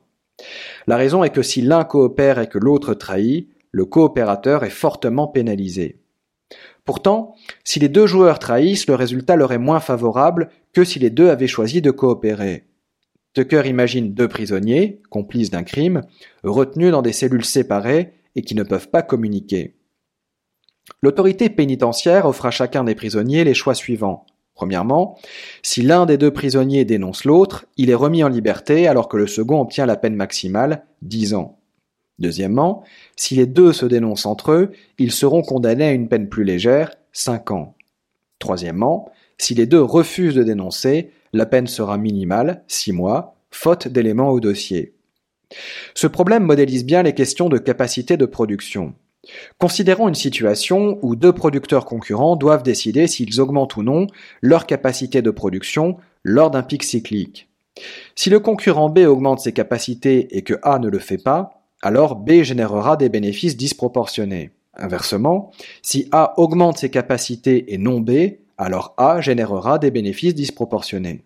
La raison est que si l'un coopère et que l'autre trahit, le coopérateur est fortement pénalisé. Pourtant, si les deux joueurs trahissent, le résultat leur est moins favorable que si les deux avaient choisi de coopérer. Tucker imagine deux prisonniers, complices d'un crime, retenus dans des cellules séparées et qui ne peuvent pas communiquer. L'autorité pénitentiaire offre à chacun des prisonniers les choix suivants. Premièrement, si l'un des deux prisonniers dénonce l'autre, il est remis en liberté alors que le second obtient la peine maximale, 10 ans. Deuxièmement, si les deux se dénoncent entre eux, ils seront condamnés à une peine plus légère, 5 ans. Troisièmement, si les deux refusent de dénoncer, la peine sera minimale, 6 mois, faute d'éléments au dossier. Ce problème modélise bien les questions de capacité de production. Considérons une situation où deux producteurs concurrents doivent décider s'ils augmentent ou non leur capacité de production lors d'un pic cyclique. Si le concurrent B augmente ses capacités et que A ne le fait pas, alors B générera des bénéfices disproportionnés. Inversement, si A augmente ses capacités et non B, alors A générera des bénéfices disproportionnés.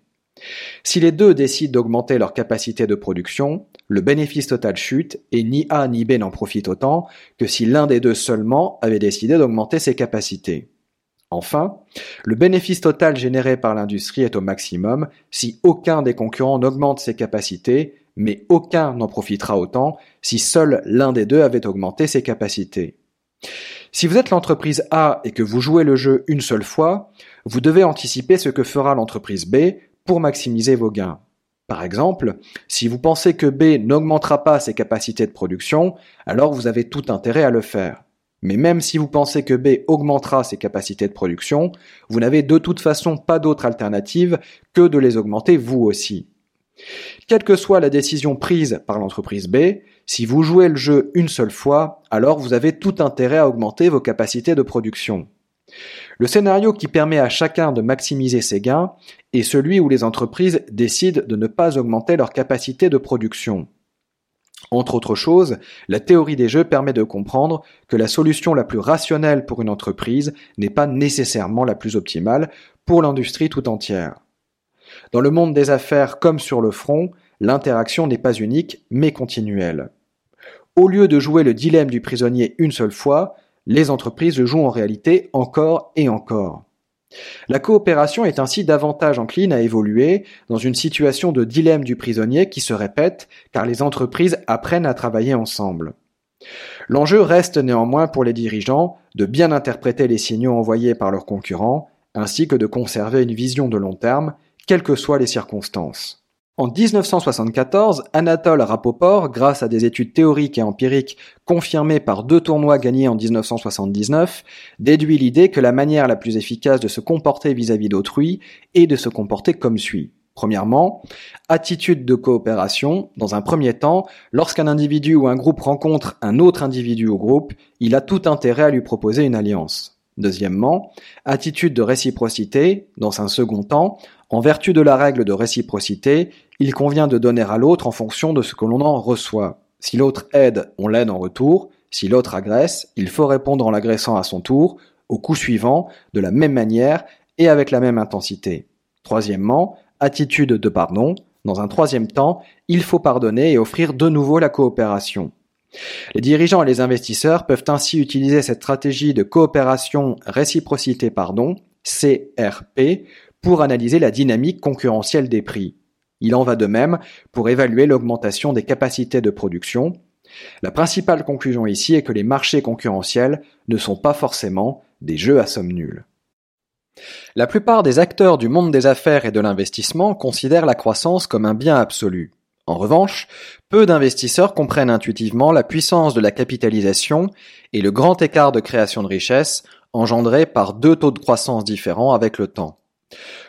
Si les deux décident d'augmenter leur capacité de production, le bénéfice total chute et ni A ni B n'en profitent autant que si l'un des deux seulement avait décidé d'augmenter ses capacités. Enfin, le bénéfice total généré par l'industrie est au maximum si aucun des concurrents n'augmente ses capacités, mais aucun n'en profitera autant si seul l'un des deux avait augmenté ses capacités. Si vous êtes l'entreprise A et que vous jouez le jeu une seule fois, vous devez anticiper ce que fera l'entreprise B pour maximiser vos gains. Par exemple, si vous pensez que B n'augmentera pas ses capacités de production, alors vous avez tout intérêt à le faire. Mais même si vous pensez que B augmentera ses capacités de production, vous n'avez de toute façon pas d'autre alternative que de les augmenter vous aussi. Quelle que soit la décision prise par l'entreprise B, si vous jouez le jeu une seule fois, alors vous avez tout intérêt à augmenter vos capacités de production. Le scénario qui permet à chacun de maximiser ses gains est celui où les entreprises décident de ne pas augmenter leur capacité de production. Entre autres choses, la théorie des jeux permet de comprendre que la solution la plus rationnelle pour une entreprise n'est pas nécessairement la plus optimale pour l'industrie tout entière. Dans le monde des affaires comme sur le front, l'interaction n'est pas unique mais continuelle. Au lieu de jouer le dilemme du prisonnier une seule fois, les entreprises jouent en réalité encore et encore. La coopération est ainsi davantage encline à évoluer dans une situation de dilemme du prisonnier qui se répète car les entreprises apprennent à travailler ensemble. L'enjeu reste néanmoins pour les dirigeants de bien interpréter les signaux envoyés par leurs concurrents ainsi que de conserver une vision de long terme, quelles que soient les circonstances. En 1974, Anatole Rapoport, grâce à des études théoriques et empiriques confirmées par deux tournois gagnés en 1979, déduit l'idée que la manière la plus efficace de se comporter vis-à-vis d'autrui est de se comporter comme suit. Premièrement, attitude de coopération. Dans un premier temps, lorsqu'un individu ou un groupe rencontre un autre individu ou groupe, il a tout intérêt à lui proposer une alliance. Deuxièmement, attitude de réciprocité. Dans un second temps, en vertu de la règle de réciprocité, il convient de donner à l'autre en fonction de ce que l'on en reçoit. Si l'autre aide, on l'aide en retour. Si l'autre agresse, il faut répondre en l'agressant à son tour, au coup suivant, de la même manière et avec la même intensité. Troisièmement, attitude de pardon. Dans un troisième temps, il faut pardonner et offrir de nouveau la coopération. Les dirigeants et les investisseurs peuvent ainsi utiliser cette stratégie de coopération réciprocité pardon, CRP, pour analyser la dynamique concurrentielle des prix. Il en va de même pour évaluer l'augmentation des capacités de production. La principale conclusion ici est que les marchés concurrentiels ne sont pas forcément des jeux à somme nulle. La plupart des acteurs du monde des affaires et de l'investissement considèrent la croissance comme un bien absolu. En revanche, peu d'investisseurs comprennent intuitivement la puissance de la capitalisation et le grand écart de création de richesse engendré par deux taux de croissance différents avec le temps.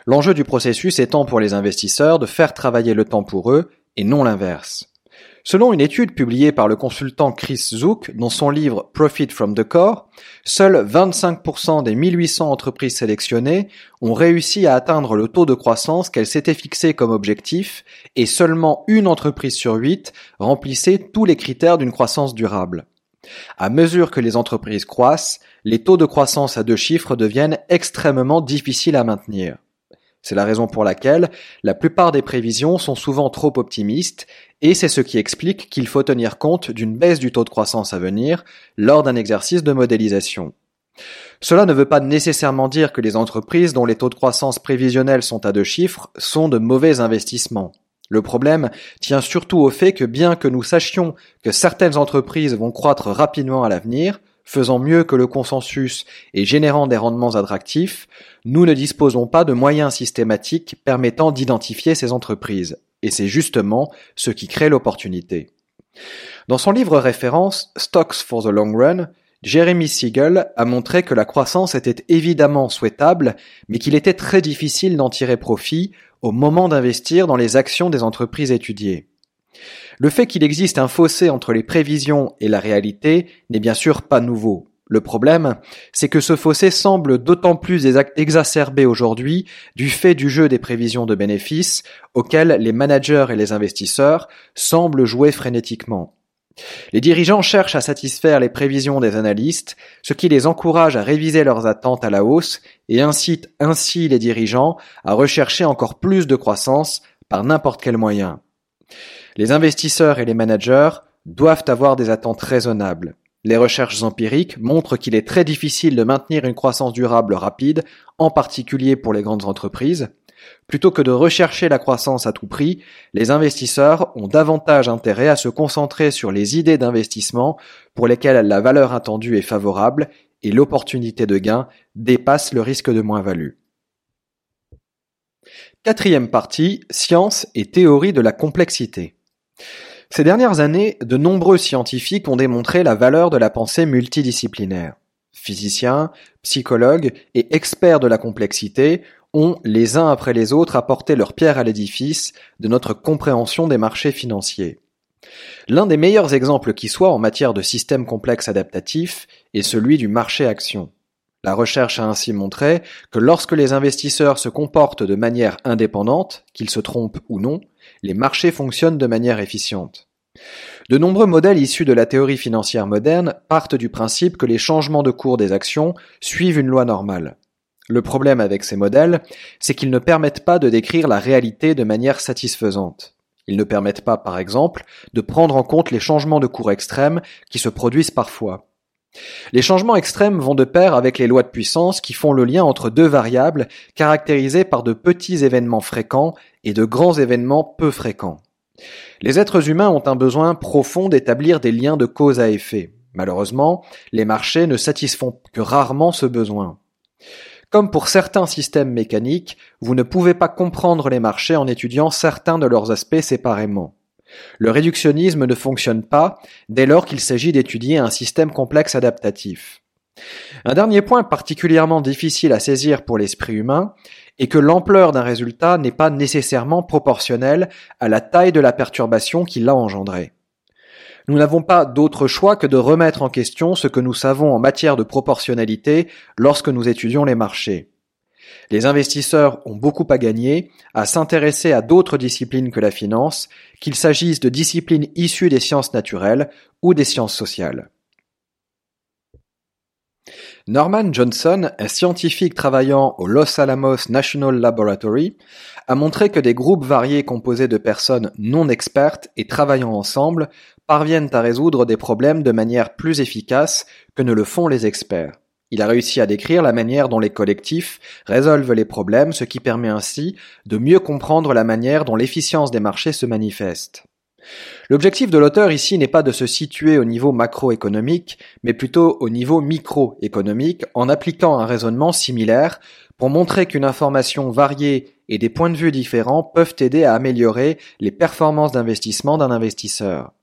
L'enjeu du processus étant pour les investisseurs de faire travailler le temps pour eux et non l'inverse. Selon une étude publiée par le consultant Chris Zook dans son livre Profit from the Core, seuls 25% des 1800 entreprises sélectionnées ont réussi à atteindre le taux de croissance qu'elles s'étaient fixé comme objectif et seulement une entreprise sur huit remplissait tous les critères d'une croissance durable. À mesure que les entreprises croissent, les taux de croissance à deux chiffres deviennent extrêmement difficiles à maintenir. C'est la raison pour laquelle la plupart des prévisions sont souvent trop optimistes et c'est ce qui explique qu'il faut tenir compte d'une baisse du taux de croissance à venir lors d'un exercice de modélisation. Cela ne veut pas nécessairement dire que les entreprises dont les taux de croissance prévisionnels sont à deux chiffres sont de mauvais investissements. Le problème tient surtout au fait que bien que nous sachions que certaines entreprises vont croître rapidement à l'avenir, faisant mieux que le consensus et générant des rendements attractifs, nous ne disposons pas de moyens systématiques permettant d'identifier ces entreprises. Et c'est justement ce qui crée l'opportunité. Dans son livre référence Stocks for the Long Run, Jeremy Siegel a montré que la croissance était évidemment souhaitable, mais qu'il était très difficile d'en tirer profit au moment d'investir dans les actions des entreprises étudiées. Le fait qu'il existe un fossé entre les prévisions et la réalité n'est bien sûr pas nouveau. Le problème, c'est que ce fossé semble d'autant plus exacerbé aujourd'hui du fait du jeu des prévisions de bénéfices auxquels les managers et les investisseurs semblent jouer frénétiquement. Les dirigeants cherchent à satisfaire les prévisions des analystes, ce qui les encourage à réviser leurs attentes à la hausse et incite ainsi les dirigeants à rechercher encore plus de croissance par n'importe quel moyen. Les investisseurs et les managers doivent avoir des attentes raisonnables. Les recherches empiriques montrent qu'il est très difficile de maintenir une croissance durable rapide, en particulier pour les grandes entreprises. Plutôt que de rechercher la croissance à tout prix, les investisseurs ont davantage intérêt à se concentrer sur les idées d'investissement pour lesquelles la valeur attendue est favorable et l'opportunité de gain dépasse le risque de moins-value. Quatrième partie, science et théorie de la complexité. Ces dernières années, de nombreux scientifiques ont démontré la valeur de la pensée multidisciplinaire. Physiciens, psychologues et experts de la complexité ont, les uns après les autres, apporté leur pierre à l'édifice de notre compréhension des marchés financiers. L'un des meilleurs exemples qui soit en matière de systèmes complexes adaptatifs est celui du marché action. La recherche a ainsi montré que lorsque les investisseurs se comportent de manière indépendante, qu'ils se trompent ou non, les marchés fonctionnent de manière efficiente. De nombreux modèles issus de la théorie financière moderne partent du principe que les changements de cours des actions suivent une loi normale. Le problème avec ces modèles, c'est qu'ils ne permettent pas de décrire la réalité de manière satisfaisante. Ils ne permettent pas, par exemple, de prendre en compte les changements de cours extrêmes qui se produisent parfois. Les changements extrêmes vont de pair avec les lois de puissance qui font le lien entre deux variables caractérisées par de petits événements fréquents et de grands événements peu fréquents. Les êtres humains ont un besoin profond d'établir des liens de cause à effet. Malheureusement, les marchés ne satisfont que rarement ce besoin. Comme pour certains systèmes mécaniques, vous ne pouvez pas comprendre les marchés en étudiant certains de leurs aspects séparément. Le réductionnisme ne fonctionne pas dès lors qu'il s'agit d'étudier un système complexe adaptatif. Un dernier point particulièrement difficile à saisir pour l'esprit humain est que l'ampleur d'un résultat n'est pas nécessairement proportionnelle à la taille de la perturbation qui l'a engendrée. Nous n'avons pas d'autre choix que de remettre en question ce que nous savons en matière de proportionnalité lorsque nous étudions les marchés. Les investisseurs ont beaucoup à gagner à s'intéresser à d'autres disciplines que la finance, qu'il s'agisse de disciplines issues des sciences naturelles ou des sciences sociales. Norman Johnson, un scientifique travaillant au Los Alamos National Laboratory, a montré que des groupes variés composés de personnes non expertes et travaillant ensemble parviennent à résoudre des problèmes de manière plus efficace que ne le font les experts. Il a réussi à décrire la manière dont les collectifs résolvent les problèmes, ce qui permet ainsi de mieux comprendre la manière dont l'efficience des marchés se manifeste. L'objectif de l'auteur ici n'est pas de se situer au niveau macroéconomique, mais plutôt au niveau microéconomique en appliquant un raisonnement similaire pour montrer qu'une information variée et des points de vue différents peuvent aider à améliorer les performances d'investissement d'un investisseur.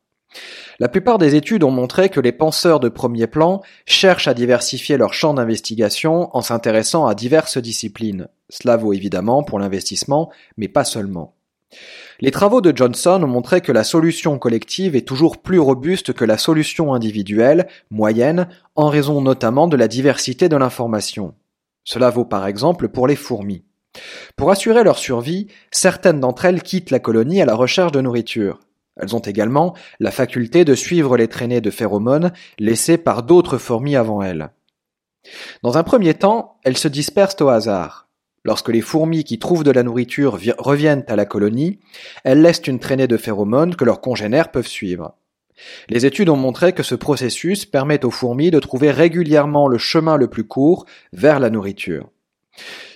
La plupart des études ont montré que les penseurs de premier plan cherchent à diversifier leur champ d'investigation en s'intéressant à diverses disciplines. Cela vaut évidemment pour l'investissement, mais pas seulement. Les travaux de Johnson ont montré que la solution collective est toujours plus robuste que la solution individuelle, moyenne, en raison notamment de la diversité de l'information. Cela vaut par exemple pour les fourmis. Pour assurer leur survie, certaines d'entre elles quittent la colonie à la recherche de nourriture. Elles ont également la faculté de suivre les traînées de phéromones laissées par d'autres fourmis avant elles. Dans un premier temps, elles se dispersent au hasard. Lorsque les fourmis qui trouvent de la nourriture reviennent à la colonie, elles laissent une traînée de phéromones que leurs congénères peuvent suivre. Les études ont montré que ce processus permet aux fourmis de trouver régulièrement le chemin le plus court vers la nourriture.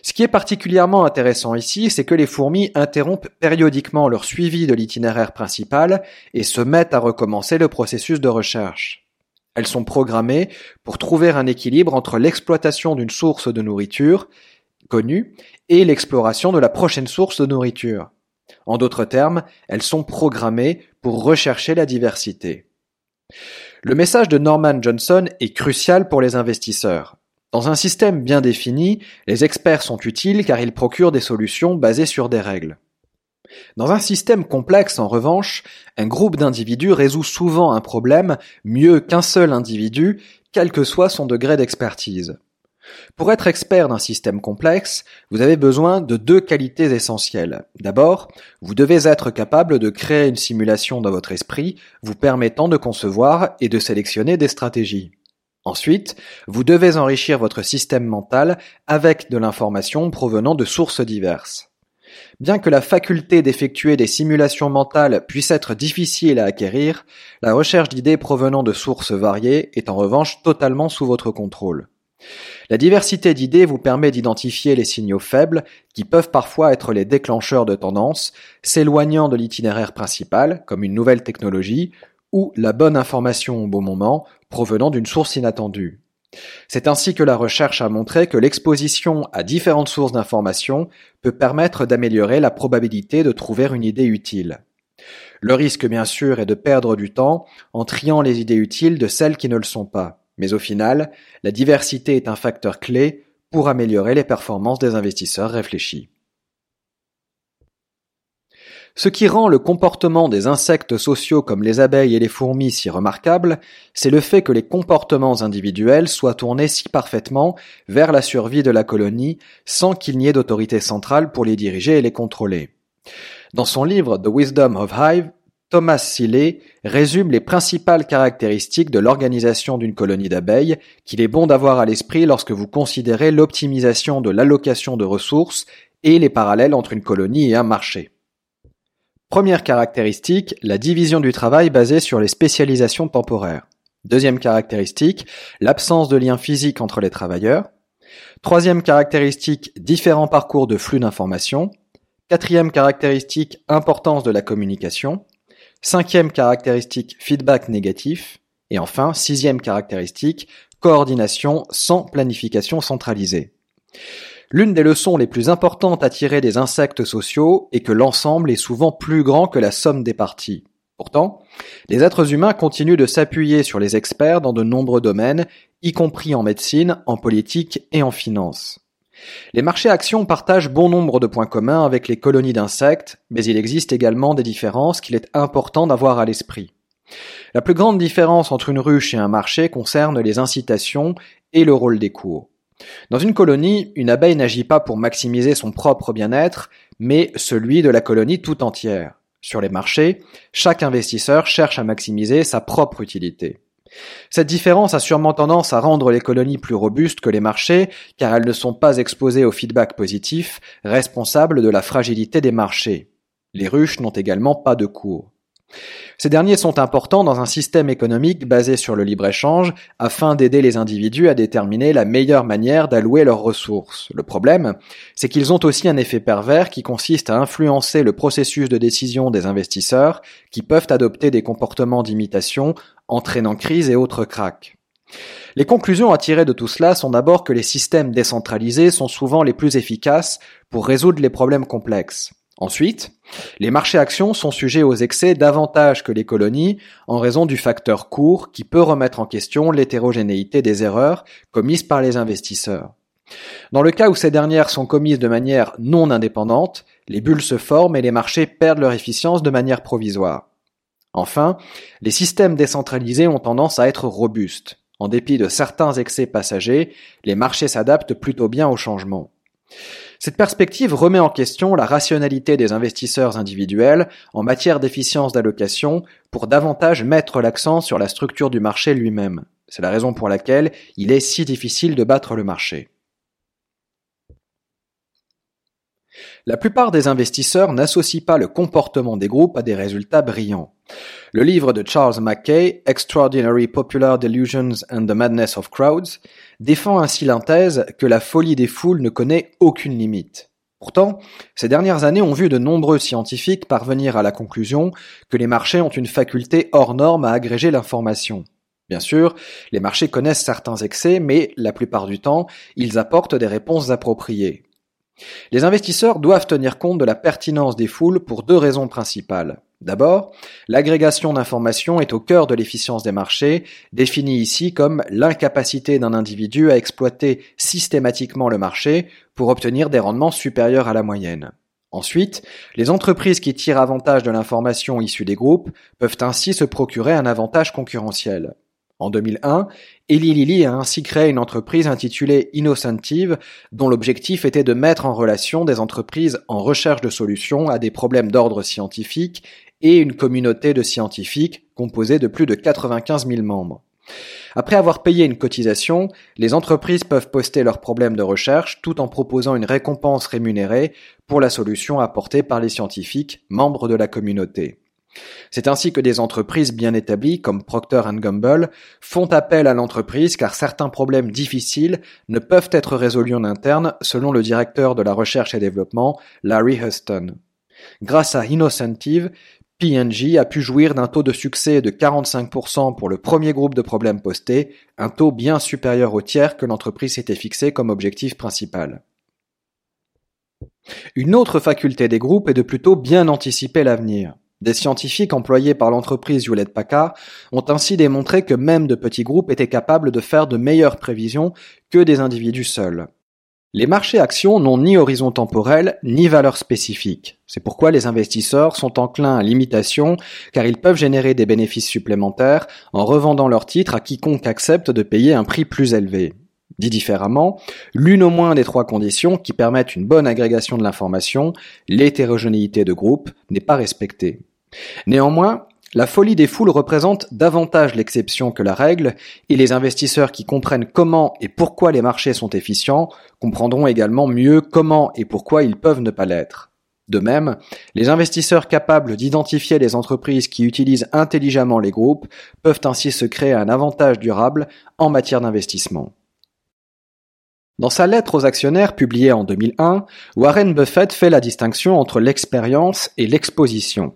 Ce qui est particulièrement intéressant ici, c'est que les fourmis interrompent périodiquement leur suivi de l'itinéraire principal et se mettent à recommencer le processus de recherche. Elles sont programmées pour trouver un équilibre entre l'exploitation d'une source de nourriture connue et l'exploration de la prochaine source de nourriture. En d'autres termes, elles sont programmées pour rechercher la diversité. Le message de Norman Johnson est crucial pour les investisseurs. Dans un système bien défini, les experts sont utiles car ils procurent des solutions basées sur des règles. Dans un système complexe, en revanche, un groupe d'individus résout souvent un problème mieux qu'un seul individu, quel que soit son degré d'expertise. Pour être expert d'un système complexe, vous avez besoin de deux qualités essentielles. D'abord, vous devez être capable de créer une simulation dans votre esprit vous permettant de concevoir et de sélectionner des stratégies. Ensuite, vous devez enrichir votre système mental avec de l'information provenant de sources diverses. Bien que la faculté d'effectuer des simulations mentales puisse être difficile à acquérir, la recherche d'idées provenant de sources variées est en revanche totalement sous votre contrôle. La diversité d'idées vous permet d'identifier les signaux faibles qui peuvent parfois être les déclencheurs de tendances, s'éloignant de l'itinéraire principal, comme une nouvelle technologie, ou la bonne information au bon moment provenant d'une source inattendue. C'est ainsi que la recherche a montré que l'exposition à différentes sources d'informations peut permettre d'améliorer la probabilité de trouver une idée utile. Le risque, bien sûr, est de perdre du temps en triant les idées utiles de celles qui ne le sont pas. Mais au final, la diversité est un facteur clé pour améliorer les performances des investisseurs réfléchis. Ce qui rend le comportement des insectes sociaux comme les abeilles et les fourmis si remarquable, c'est le fait que les comportements individuels soient tournés si parfaitement vers la survie de la colonie sans qu'il n'y ait d'autorité centrale pour les diriger et les contrôler. Dans son livre The Wisdom of Hive, Thomas Seeley résume les principales caractéristiques de l'organisation d'une colonie d'abeilles qu'il est bon d'avoir à l'esprit lorsque vous considérez l'optimisation de l'allocation de ressources et les parallèles entre une colonie et un marché. Première caractéristique, la division du travail basée sur les spécialisations temporaires. Deuxième caractéristique, l'absence de lien physique entre les travailleurs. Troisième caractéristique, différents parcours de flux d'informations. Quatrième caractéristique, importance de la communication. Cinquième caractéristique, feedback négatif. Et enfin, sixième caractéristique, coordination sans planification centralisée. L'une des leçons les plus importantes à tirer des insectes sociaux est que l'ensemble est souvent plus grand que la somme des parties. Pourtant, les êtres humains continuent de s'appuyer sur les experts dans de nombreux domaines, y compris en médecine, en politique et en finance. Les marchés actions partagent bon nombre de points communs avec les colonies d'insectes, mais il existe également des différences qu'il est important d'avoir à l'esprit. La plus grande différence entre une ruche et un marché concerne les incitations et le rôle des cours. Dans une colonie, une abeille n'agit pas pour maximiser son propre bien-être, mais celui de la colonie tout entière. Sur les marchés, chaque investisseur cherche à maximiser sa propre utilité. Cette différence a sûrement tendance à rendre les colonies plus robustes que les marchés, car elles ne sont pas exposées au feedback positif, responsable de la fragilité des marchés. Les ruches n'ont également pas de cours. Ces derniers sont importants dans un système économique basé sur le libre-échange afin d'aider les individus à déterminer la meilleure manière d'allouer leurs ressources. Le problème, c'est qu'ils ont aussi un effet pervers qui consiste à influencer le processus de décision des investisseurs qui peuvent adopter des comportements d'imitation entraînant crise et autres cracks. Les conclusions à tirer de tout cela sont d'abord que les systèmes décentralisés sont souvent les plus efficaces pour résoudre les problèmes complexes. Ensuite, les marchés actions sont sujets aux excès davantage que les colonies en raison du facteur court qui peut remettre en question l'hétérogénéité des erreurs commises par les investisseurs. Dans le cas où ces dernières sont commises de manière non indépendante, les bulles se forment et les marchés perdent leur efficience de manière provisoire. Enfin, les systèmes décentralisés ont tendance à être robustes. En dépit de certains excès passagers, les marchés s'adaptent plutôt bien au changement. Cette perspective remet en question la rationalité des investisseurs individuels en matière d'efficience d'allocation pour davantage mettre l'accent sur la structure du marché lui-même. C'est la raison pour laquelle il est si difficile de battre le marché. La plupart des investisseurs n'associent pas le comportement des groupes à des résultats brillants. Le livre de Charles Mackay, Extraordinary Popular Delusions and the Madness of Crowds, défend ainsi l'inthèse que la folie des foules ne connaît aucune limite. Pourtant, ces dernières années ont vu de nombreux scientifiques parvenir à la conclusion que les marchés ont une faculté hors norme à agréger l'information. Bien sûr, les marchés connaissent certains excès, mais la plupart du temps, ils apportent des réponses appropriées. Les investisseurs doivent tenir compte de la pertinence des foules pour deux raisons principales. D'abord, l'agrégation d'informations est au cœur de l'efficience des marchés, définie ici comme l'incapacité d'un individu à exploiter systématiquement le marché pour obtenir des rendements supérieurs à la moyenne. Ensuite, les entreprises qui tirent avantage de l'information issue des groupes peuvent ainsi se procurer un avantage concurrentiel. En 2001, Eli Lilly a ainsi créé une entreprise intitulée Innocentive, dont l'objectif était de mettre en relation des entreprises en recherche de solutions à des problèmes d'ordre scientifique et une communauté de scientifiques composée de plus de 95 000 membres. Après avoir payé une cotisation, les entreprises peuvent poster leurs problèmes de recherche tout en proposant une récompense rémunérée pour la solution apportée par les scientifiques, membres de la communauté. C'est ainsi que des entreprises bien établies comme Procter Gamble font appel à l'entreprise car certains problèmes difficiles ne peuvent être résolus en interne selon le directeur de la recherche et développement Larry Huston. Grâce à Innocentive, P&G a pu jouir d'un taux de succès de 45% pour le premier groupe de problèmes postés, un taux bien supérieur au tiers que l'entreprise s'était fixé comme objectif principal. Une autre faculté des groupes est de plutôt bien anticiper l'avenir. Des scientifiques employés par l'entreprise Hewlett-Packard ont ainsi démontré que même de petits groupes étaient capables de faire de meilleures prévisions que des individus seuls. Les marchés actions n'ont ni horizon temporel ni valeur spécifique. C'est pourquoi les investisseurs sont enclins à l'imitation car ils peuvent générer des bénéfices supplémentaires en revendant leurs titres à quiconque accepte de payer un prix plus élevé. Dit différemment, l'une au moins des trois conditions qui permettent une bonne agrégation de l'information, l'hétérogénéité de groupe, n'est pas respectée. Néanmoins, la folie des foules représente davantage l'exception que la règle, et les investisseurs qui comprennent comment et pourquoi les marchés sont efficients comprendront également mieux comment et pourquoi ils peuvent ne pas l'être. De même, les investisseurs capables d'identifier les entreprises qui utilisent intelligemment les groupes peuvent ainsi se créer un avantage durable en matière d'investissement. Dans sa lettre aux actionnaires publiée en 2001, Warren Buffett fait la distinction entre l'expérience et l'exposition.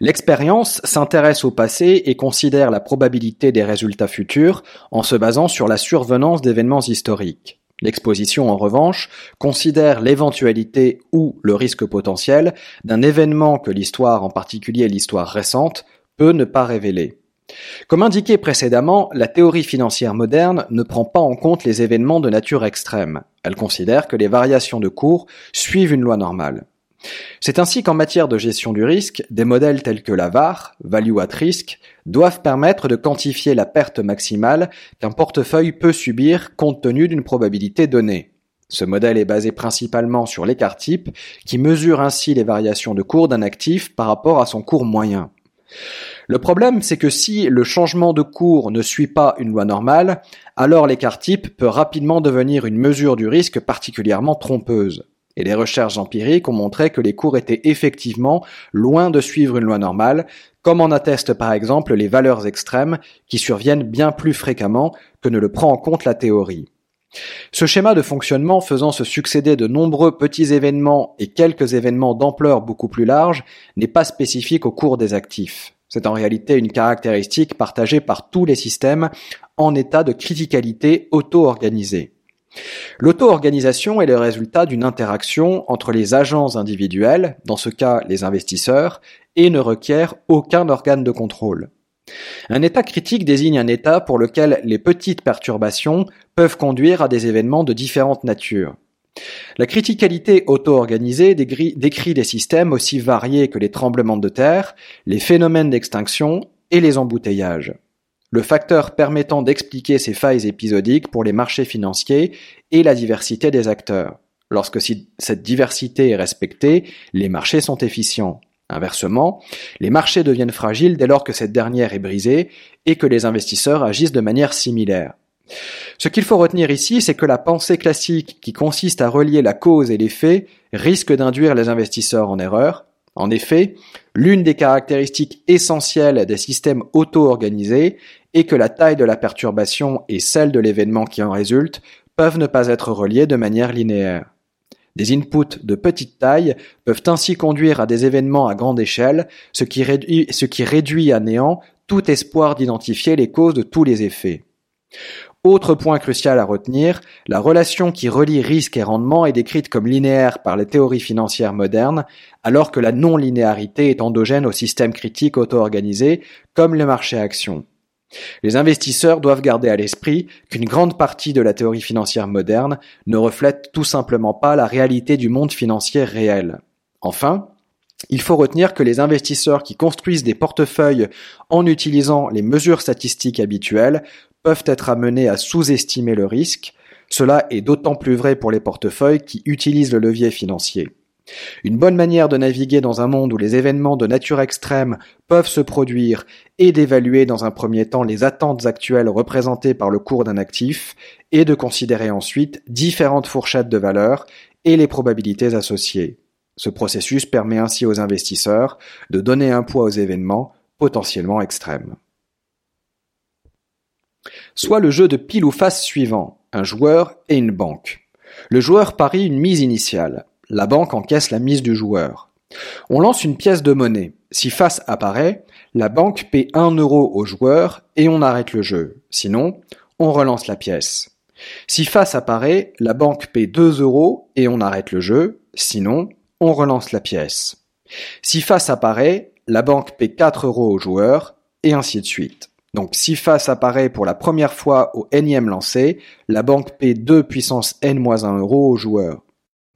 L'expérience s'intéresse au passé et considère la probabilité des résultats futurs en se basant sur la survenance d'événements historiques. L'exposition, en revanche, considère l'éventualité ou le risque potentiel d'un événement que l'histoire, en particulier l'histoire récente, peut ne pas révéler. Comme indiqué précédemment, la théorie financière moderne ne prend pas en compte les événements de nature extrême. Elle considère que les variations de cours suivent une loi normale. C'est ainsi qu'en matière de gestion du risque, des modèles tels que la VAR, Value at Risk, doivent permettre de quantifier la perte maximale qu'un portefeuille peut subir compte tenu d'une probabilité donnée. Ce modèle est basé principalement sur l'écart type, qui mesure ainsi les variations de cours d'un actif par rapport à son cours moyen. Le problème, c'est que si le changement de cours ne suit pas une loi normale, alors l'écart type peut rapidement devenir une mesure du risque particulièrement trompeuse. Et les recherches empiriques ont montré que les cours étaient effectivement loin de suivre une loi normale, comme en attestent par exemple les valeurs extrêmes qui surviennent bien plus fréquemment que ne le prend en compte la théorie. Ce schéma de fonctionnement faisant se succéder de nombreux petits événements et quelques événements d'ampleur beaucoup plus large n'est pas spécifique au cours des actifs. C'est en réalité une caractéristique partagée par tous les systèmes en état de criticalité auto-organisée. L'auto-organisation est le résultat d'une interaction entre les agents individuels, dans ce cas les investisseurs, et ne requiert aucun organe de contrôle. Un état critique désigne un état pour lequel les petites perturbations peuvent conduire à des événements de différentes natures. La criticalité auto-organisée décrit des systèmes aussi variés que les tremblements de terre, les phénomènes d'extinction et les embouteillages le facteur permettant d'expliquer ces failles épisodiques pour les marchés financiers est la diversité des acteurs. Lorsque cette diversité est respectée, les marchés sont efficients. Inversement, les marchés deviennent fragiles dès lors que cette dernière est brisée et que les investisseurs agissent de manière similaire. Ce qu'il faut retenir ici, c'est que la pensée classique qui consiste à relier la cause et l'effet risque d'induire les investisseurs en erreur, en effet, l'une des caractéristiques essentielles des systèmes auto-organisés est que la taille de la perturbation et celle de l'événement qui en résulte peuvent ne pas être reliées de manière linéaire. Des inputs de petite taille peuvent ainsi conduire à des événements à grande échelle, ce qui réduit, ce qui réduit à néant tout espoir d'identifier les causes de tous les effets. Autre point crucial à retenir, la relation qui relie risque et rendement est décrite comme linéaire par les théories financières modernes, alors que la non-linéarité est endogène au système critique auto-organisé, comme le marché action. Les investisseurs doivent garder à l'esprit qu'une grande partie de la théorie financière moderne ne reflète tout simplement pas la réalité du monde financier réel. Enfin, il faut retenir que les investisseurs qui construisent des portefeuilles en utilisant les mesures statistiques habituelles peuvent être amenés à sous-estimer le risque, cela est d'autant plus vrai pour les portefeuilles qui utilisent le levier financier. Une bonne manière de naviguer dans un monde où les événements de nature extrême peuvent se produire est d'évaluer dans un premier temps les attentes actuelles représentées par le cours d'un actif et de considérer ensuite différentes fourchettes de valeurs et les probabilités associées. Ce processus permet ainsi aux investisseurs de donner un poids aux événements potentiellement extrêmes. Soit le jeu de pile ou face suivant, un joueur et une banque. Le joueur parie une mise initiale. La banque encaisse la mise du joueur. On lance une pièce de monnaie. Si face apparaît, la banque paie un euro au joueur et on arrête le jeu. Sinon, on relance la pièce. Si face apparaît, la banque paie 2 euros et on arrête le jeu. Sinon, on relance la pièce. Si face apparaît, la banque paie 4 euros au joueur et ainsi de suite. Donc si face apparaît pour la première fois au énième lancé, la banque paie 2 puissance n-1 euro au joueur.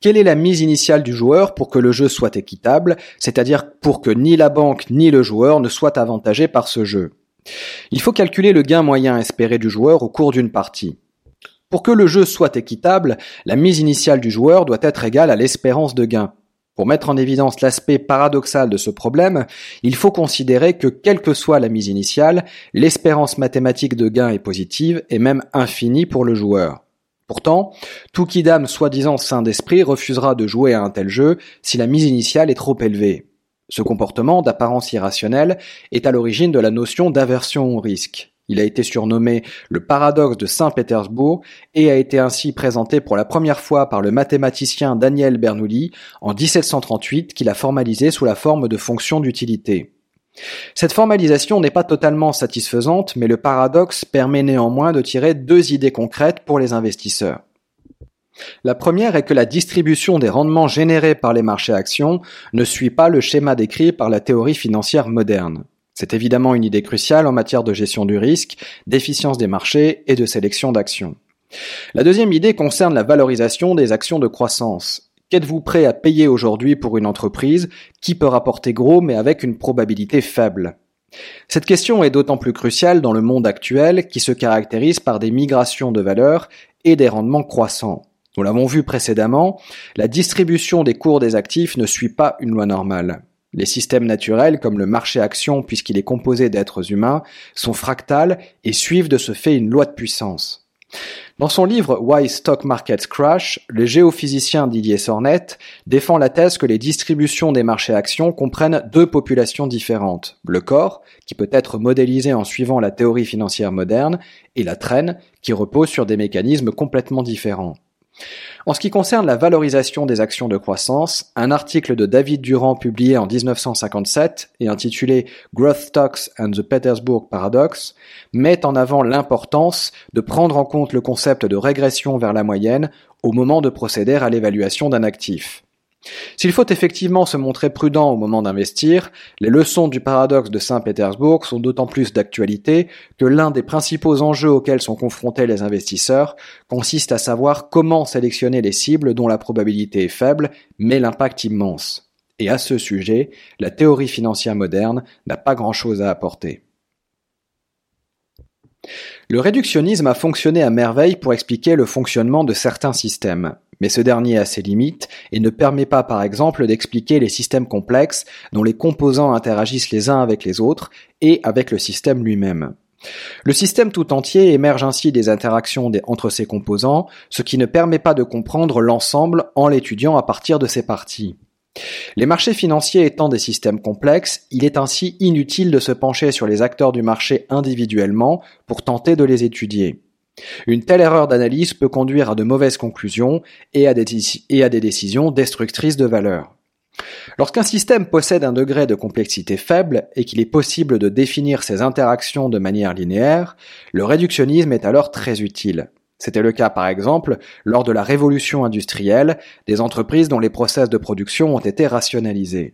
Quelle est la mise initiale du joueur pour que le jeu soit équitable, c'est-à-dire pour que ni la banque ni le joueur ne soient avantagés par ce jeu? Il faut calculer le gain moyen espéré du joueur au cours d'une partie. Pour que le jeu soit équitable, la mise initiale du joueur doit être égale à l'espérance de gain. Pour mettre en évidence l'aspect paradoxal de ce problème, il faut considérer que quelle que soit la mise initiale, l'espérance mathématique de gain est positive et même infinie pour le joueur. Pourtant, tout Kidam soi-disant sain d'esprit refusera de jouer à un tel jeu si la mise initiale est trop élevée. Ce comportement, d'apparence irrationnelle, est à l'origine de la notion d'aversion au risque. Il a été surnommé le paradoxe de Saint-Pétersbourg et a été ainsi présenté pour la première fois par le mathématicien Daniel Bernoulli en 1738 qu'il a formalisé sous la forme de fonction d'utilité. Cette formalisation n'est pas totalement satisfaisante, mais le paradoxe permet néanmoins de tirer deux idées concrètes pour les investisseurs. La première est que la distribution des rendements générés par les marchés actions ne suit pas le schéma décrit par la théorie financière moderne. C'est évidemment une idée cruciale en matière de gestion du risque, d'efficience des marchés et de sélection d'actions. La deuxième idée concerne la valorisation des actions de croissance. Qu'êtes-vous prêt à payer aujourd'hui pour une entreprise qui peut rapporter gros mais avec une probabilité faible? Cette question est d'autant plus cruciale dans le monde actuel qui se caractérise par des migrations de valeurs et des rendements croissants. Nous l'avons vu précédemment, la distribution des cours des actifs ne suit pas une loi normale. Les systèmes naturels, comme le marché action puisqu'il est composé d'êtres humains, sont fractales et suivent de ce fait une loi de puissance. Dans son livre Why Stock Markets Crash, le géophysicien Didier Sornet défend la thèse que les distributions des marchés actions comprennent deux populations différentes. Le corps, qui peut être modélisé en suivant la théorie financière moderne, et la traîne, qui repose sur des mécanismes complètement différents. En ce qui concerne la valorisation des actions de croissance, un article de David Durand publié en 1957 et intitulé Growth Stocks and the Petersburg Paradox met en avant l'importance de prendre en compte le concept de régression vers la moyenne au moment de procéder à l'évaluation d'un actif. S'il faut effectivement se montrer prudent au moment d'investir, les leçons du paradoxe de Saint-Pétersbourg sont d'autant plus d'actualité que l'un des principaux enjeux auxquels sont confrontés les investisseurs consiste à savoir comment sélectionner les cibles dont la probabilité est faible mais l'impact immense. Et à ce sujet, la théorie financière moderne n'a pas grand-chose à apporter. Le réductionnisme a fonctionné à merveille pour expliquer le fonctionnement de certains systèmes. Mais ce dernier a ses limites et ne permet pas par exemple d'expliquer les systèmes complexes dont les composants interagissent les uns avec les autres et avec le système lui-même. Le système tout entier émerge ainsi des interactions entre ses composants, ce qui ne permet pas de comprendre l'ensemble en l'étudiant à partir de ses parties. Les marchés financiers étant des systèmes complexes, il est ainsi inutile de se pencher sur les acteurs du marché individuellement pour tenter de les étudier. Une telle erreur d'analyse peut conduire à de mauvaises conclusions et à, des, décisions destructrices de valeur. Lorsqu'un système possède un degré de complexité faible et qu'il est possible de définir ses interactions de manière linéaire, le réductionnisme est alors très utile. C'était le cas par exemple lors de la révolution industrielle, des entreprises dont les process de production ont été rationalisés.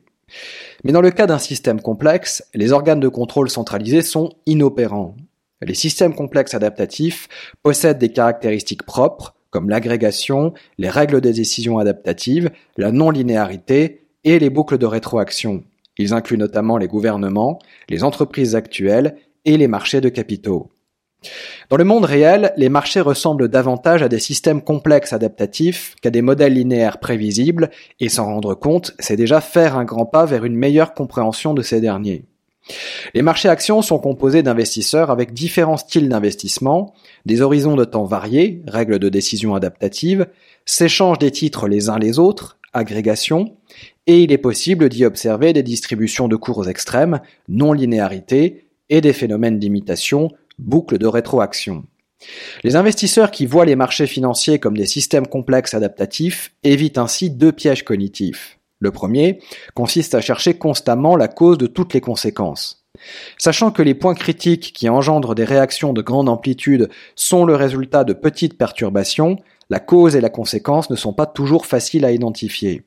Mais dans le cas d'un système complexe, les organes de contrôle centralisés sont inopérants. Les systèmes complexes adaptatifs possèdent des caractéristiques propres, comme l'agrégation, les règles des décisions adaptatives, la non-linéarité et les boucles de rétroaction. Ils incluent notamment les gouvernements, les entreprises actuelles et les marchés de capitaux. Dans le monde réel, les marchés ressemblent davantage à des systèmes complexes adaptatifs qu'à des modèles linéaires prévisibles, et s'en rendre compte, c'est déjà faire un grand pas vers une meilleure compréhension de ces derniers. Les marchés actions sont composés d'investisseurs avec différents styles d'investissement, des horizons de temps variés, règles de décision adaptative, s'échangent des titres les uns les autres, agrégation, et il est possible d'y observer des distributions de cours extrêmes, non-linéarité et des phénomènes d'imitation, boucles de rétroaction. Les investisseurs qui voient les marchés financiers comme des systèmes complexes adaptatifs évitent ainsi deux pièges cognitifs. Le premier consiste à chercher constamment la cause de toutes les conséquences. Sachant que les points critiques qui engendrent des réactions de grande amplitude sont le résultat de petites perturbations, la cause et la conséquence ne sont pas toujours faciles à identifier.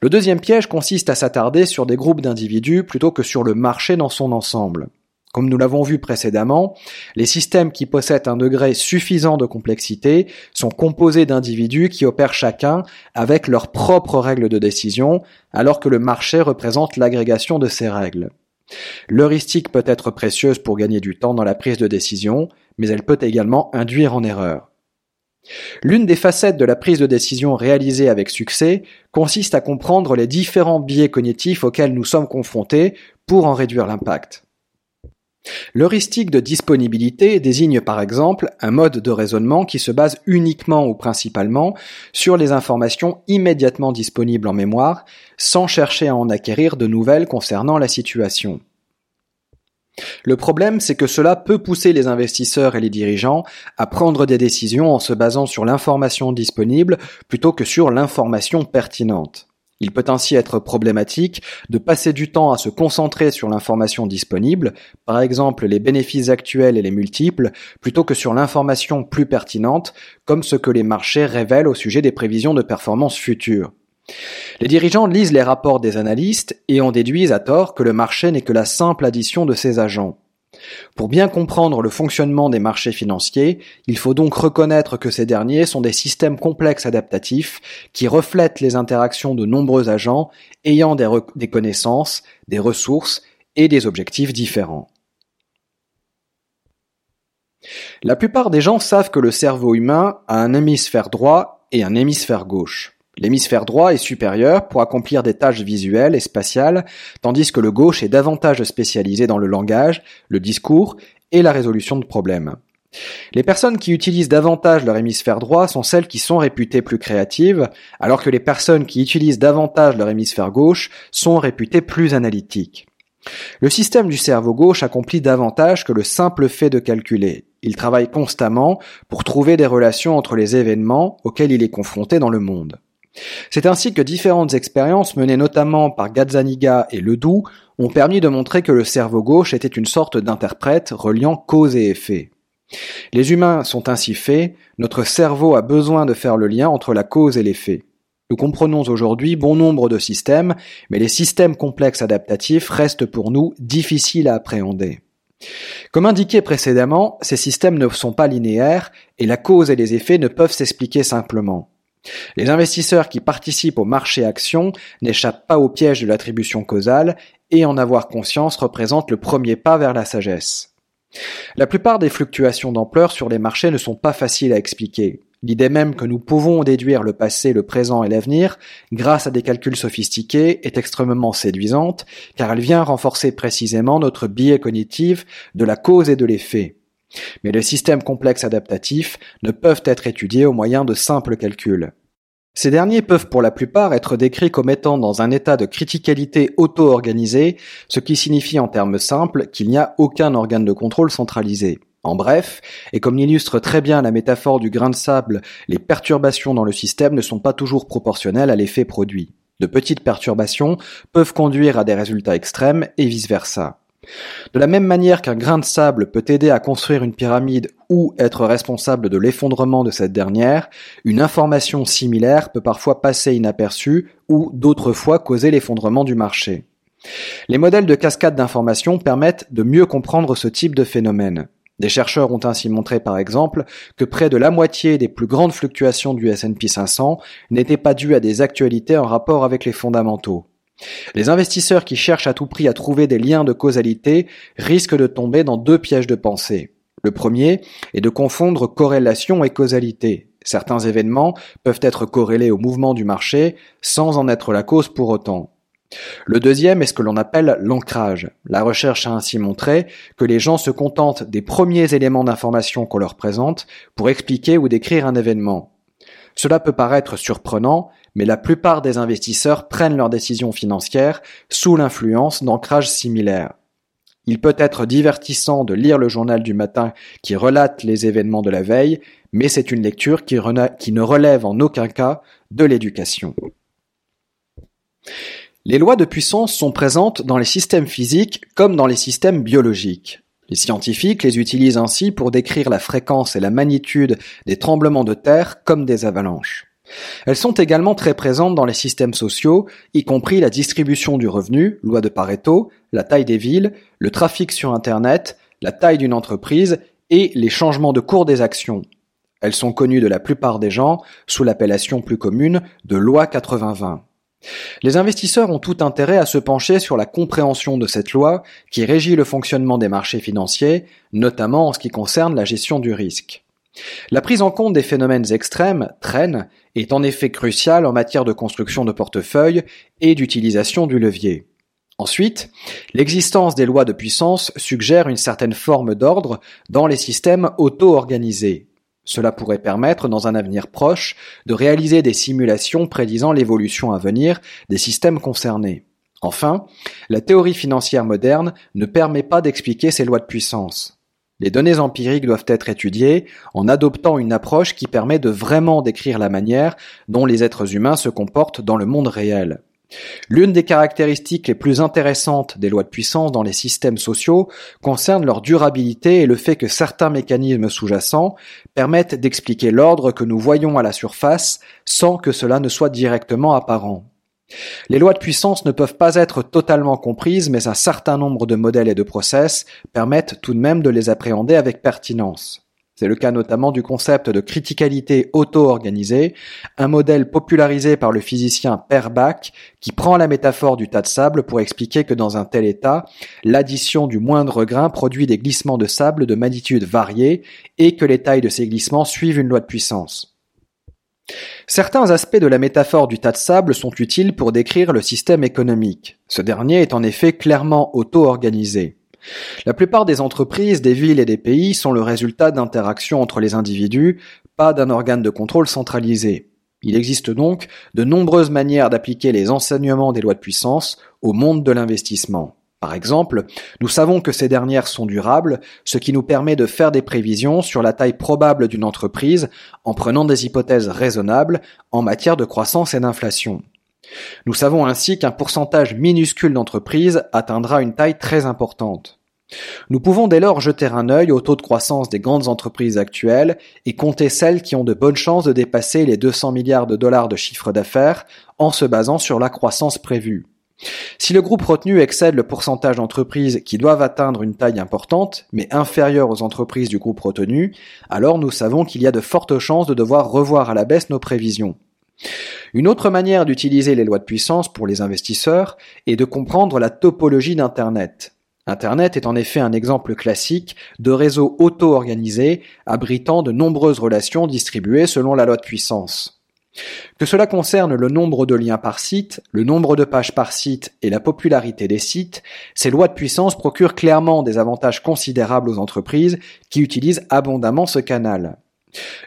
Le deuxième piège consiste à s'attarder sur des groupes d'individus plutôt que sur le marché dans son ensemble. Comme nous l'avons vu précédemment, les systèmes qui possèdent un degré suffisant de complexité sont composés d'individus qui opèrent chacun avec leurs propres règles de décision, alors que le marché représente l'agrégation de ces règles. L'heuristique peut être précieuse pour gagner du temps dans la prise de décision, mais elle peut également induire en erreur. L'une des facettes de la prise de décision réalisée avec succès consiste à comprendre les différents biais cognitifs auxquels nous sommes confrontés pour en réduire l'impact. L'heuristique de disponibilité désigne par exemple un mode de raisonnement qui se base uniquement ou principalement sur les informations immédiatement disponibles en mémoire, sans chercher à en acquérir de nouvelles concernant la situation. Le problème, c'est que cela peut pousser les investisseurs et les dirigeants à prendre des décisions en se basant sur l'information disponible plutôt que sur l'information pertinente. Il peut ainsi être problématique de passer du temps à se concentrer sur l'information disponible, par exemple les bénéfices actuels et les multiples, plutôt que sur l'information plus pertinente, comme ce que les marchés révèlent au sujet des prévisions de performance futures. Les dirigeants lisent les rapports des analystes et en déduisent à tort que le marché n'est que la simple addition de ses agents. Pour bien comprendre le fonctionnement des marchés financiers, il faut donc reconnaître que ces derniers sont des systèmes complexes adaptatifs qui reflètent les interactions de nombreux agents ayant des, connaissances, des ressources et des objectifs différents. La plupart des gens savent que le cerveau humain a un hémisphère droit et un hémisphère gauche. L'hémisphère droit est supérieur pour accomplir des tâches visuelles et spatiales, tandis que le gauche est davantage spécialisé dans le langage, le discours et la résolution de problèmes. Les personnes qui utilisent davantage leur hémisphère droit sont celles qui sont réputées plus créatives, alors que les personnes qui utilisent davantage leur hémisphère gauche sont réputées plus analytiques. Le système du cerveau gauche accomplit davantage que le simple fait de calculer. Il travaille constamment pour trouver des relations entre les événements auxquels il est confronté dans le monde. C'est ainsi que différentes expériences menées notamment par Gazzaniga et Ledoux ont permis de montrer que le cerveau gauche était une sorte d'interprète reliant cause et effet. Les humains sont ainsi faits, notre cerveau a besoin de faire le lien entre la cause et l'effet. Nous comprenons aujourd'hui bon nombre de systèmes, mais les systèmes complexes adaptatifs restent pour nous difficiles à appréhender. Comme indiqué précédemment, ces systèmes ne sont pas linéaires et la cause et les effets ne peuvent s'expliquer simplement. Les investisseurs qui participent au marché action n'échappent pas au piège de l'attribution causale et en avoir conscience représente le premier pas vers la sagesse. La plupart des fluctuations d'ampleur sur les marchés ne sont pas faciles à expliquer. L'idée même que nous pouvons déduire le passé, le présent et l'avenir grâce à des calculs sophistiqués est extrêmement séduisante car elle vient renforcer précisément notre biais cognitif de la cause et de l'effet. Mais les systèmes complexes adaptatifs ne peuvent être étudiés au moyen de simples calculs. Ces derniers peuvent pour la plupart être décrits comme étant dans un état de criticalité auto-organisé, ce qui signifie en termes simples qu'il n'y a aucun organe de contrôle centralisé. En bref, et comme l'illustre très bien la métaphore du grain de sable, les perturbations dans le système ne sont pas toujours proportionnelles à l'effet produit. De petites perturbations peuvent conduire à des résultats extrêmes et vice-versa. De la même manière qu'un grain de sable peut aider à construire une pyramide ou être responsable de l'effondrement de cette dernière, une information similaire peut parfois passer inaperçue ou d'autres fois causer l'effondrement du marché. Les modèles de cascade d'informations permettent de mieux comprendre ce type de phénomène. Des chercheurs ont ainsi montré par exemple que près de la moitié des plus grandes fluctuations du S&P 500 n'étaient pas dues à des actualités en rapport avec les fondamentaux. Les investisseurs qui cherchent à tout prix à trouver des liens de causalité risquent de tomber dans deux pièges de pensée. Le premier est de confondre corrélation et causalité. Certains événements peuvent être corrélés au mouvement du marché sans en être la cause pour autant. Le deuxième est ce que l'on appelle l'ancrage. La recherche a ainsi montré que les gens se contentent des premiers éléments d'information qu'on leur présente pour expliquer ou décrire un événement. Cela peut paraître surprenant, mais la plupart des investisseurs prennent leurs décisions financières sous l'influence d'ancrages similaires. Il peut être divertissant de lire le journal du matin qui relate les événements de la veille, mais c'est une lecture qui, ne relève en aucun cas de l'éducation. Les lois de puissance sont présentes dans les systèmes physiques comme dans les systèmes biologiques. Les scientifiques les utilisent ainsi pour décrire la fréquence et la magnitude des tremblements de terre comme des avalanches. Elles sont également très présentes dans les systèmes sociaux, y compris la distribution du revenu, loi de Pareto, la taille des villes, le trafic sur Internet, la taille d'une entreprise et les changements de cours des actions. Elles sont connues de la plupart des gens sous l'appellation plus commune de loi 80-20. Les investisseurs ont tout intérêt à se pencher sur la compréhension de cette loi qui régit le fonctionnement des marchés financiers, notamment en ce qui concerne la gestion du risque. La prise en compte des phénomènes extrêmes, traîne, est en effet cruciale en matière de construction de portefeuille et d'utilisation du levier. Ensuite, l'existence des lois de puissance suggère une certaine forme d'ordre dans les systèmes auto-organisés. Cela pourrait permettre, dans un avenir proche, de réaliser des simulations prédisant l'évolution à venir des systèmes concernés. Enfin, la théorie financière moderne ne permet pas d'expliquer ces lois de puissance. Les données empiriques doivent être étudiées en adoptant une approche qui permet de vraiment décrire la manière dont les êtres humains se comportent dans le monde réel. L'une des caractéristiques les plus intéressantes des lois de puissance dans les systèmes sociaux concerne leur durabilité et le fait que certains mécanismes sous-jacents permettent d'expliquer l'ordre que nous voyons à la surface sans que cela ne soit directement apparent. Les lois de puissance ne peuvent pas être totalement comprises, mais un certain nombre de modèles et de process permettent tout de même de les appréhender avec pertinence. C'est le cas notamment du concept de criticalité auto-organisée, un modèle popularisé par le physicien Per Bach qui prend la métaphore du tas de sable pour expliquer que dans un tel état, l'addition du moindre grain produit des glissements de sable de magnitude variée et que les tailles de ces glissements suivent une loi de puissance. Certains aspects de la métaphore du tas de sable sont utiles pour décrire le système économique. Ce dernier est en effet clairement auto-organisé. La plupart des entreprises, des villes et des pays sont le résultat d'interactions entre les individus, pas d'un organe de contrôle centralisé. Il existe donc de nombreuses manières d'appliquer les enseignements des lois de puissance au monde de l'investissement. Par exemple, nous savons que ces dernières sont durables, ce qui nous permet de faire des prévisions sur la taille probable d'une entreprise en prenant des hypothèses raisonnables en matière de croissance et d'inflation. Nous savons ainsi qu'un pourcentage minuscule d'entreprises atteindra une taille très importante. Nous pouvons dès lors jeter un œil au taux de croissance des grandes entreprises actuelles et compter celles qui ont de bonnes chances de dépasser les 200 milliards de dollars de chiffre d'affaires en se basant sur la croissance prévue. Si le groupe retenu excède le pourcentage d'entreprises qui doivent atteindre une taille importante, mais inférieure aux entreprises du groupe retenu, alors nous savons qu'il y a de fortes chances de devoir revoir à la baisse nos prévisions. Une autre manière d'utiliser les lois de puissance pour les investisseurs est de comprendre la topologie d'Internet. Internet est en effet un exemple classique de réseau auto-organisé abritant de nombreuses relations distribuées selon la loi de puissance. Que cela concerne le nombre de liens par site, le nombre de pages par site et la popularité des sites, ces lois de puissance procurent clairement des avantages considérables aux entreprises qui utilisent abondamment ce canal.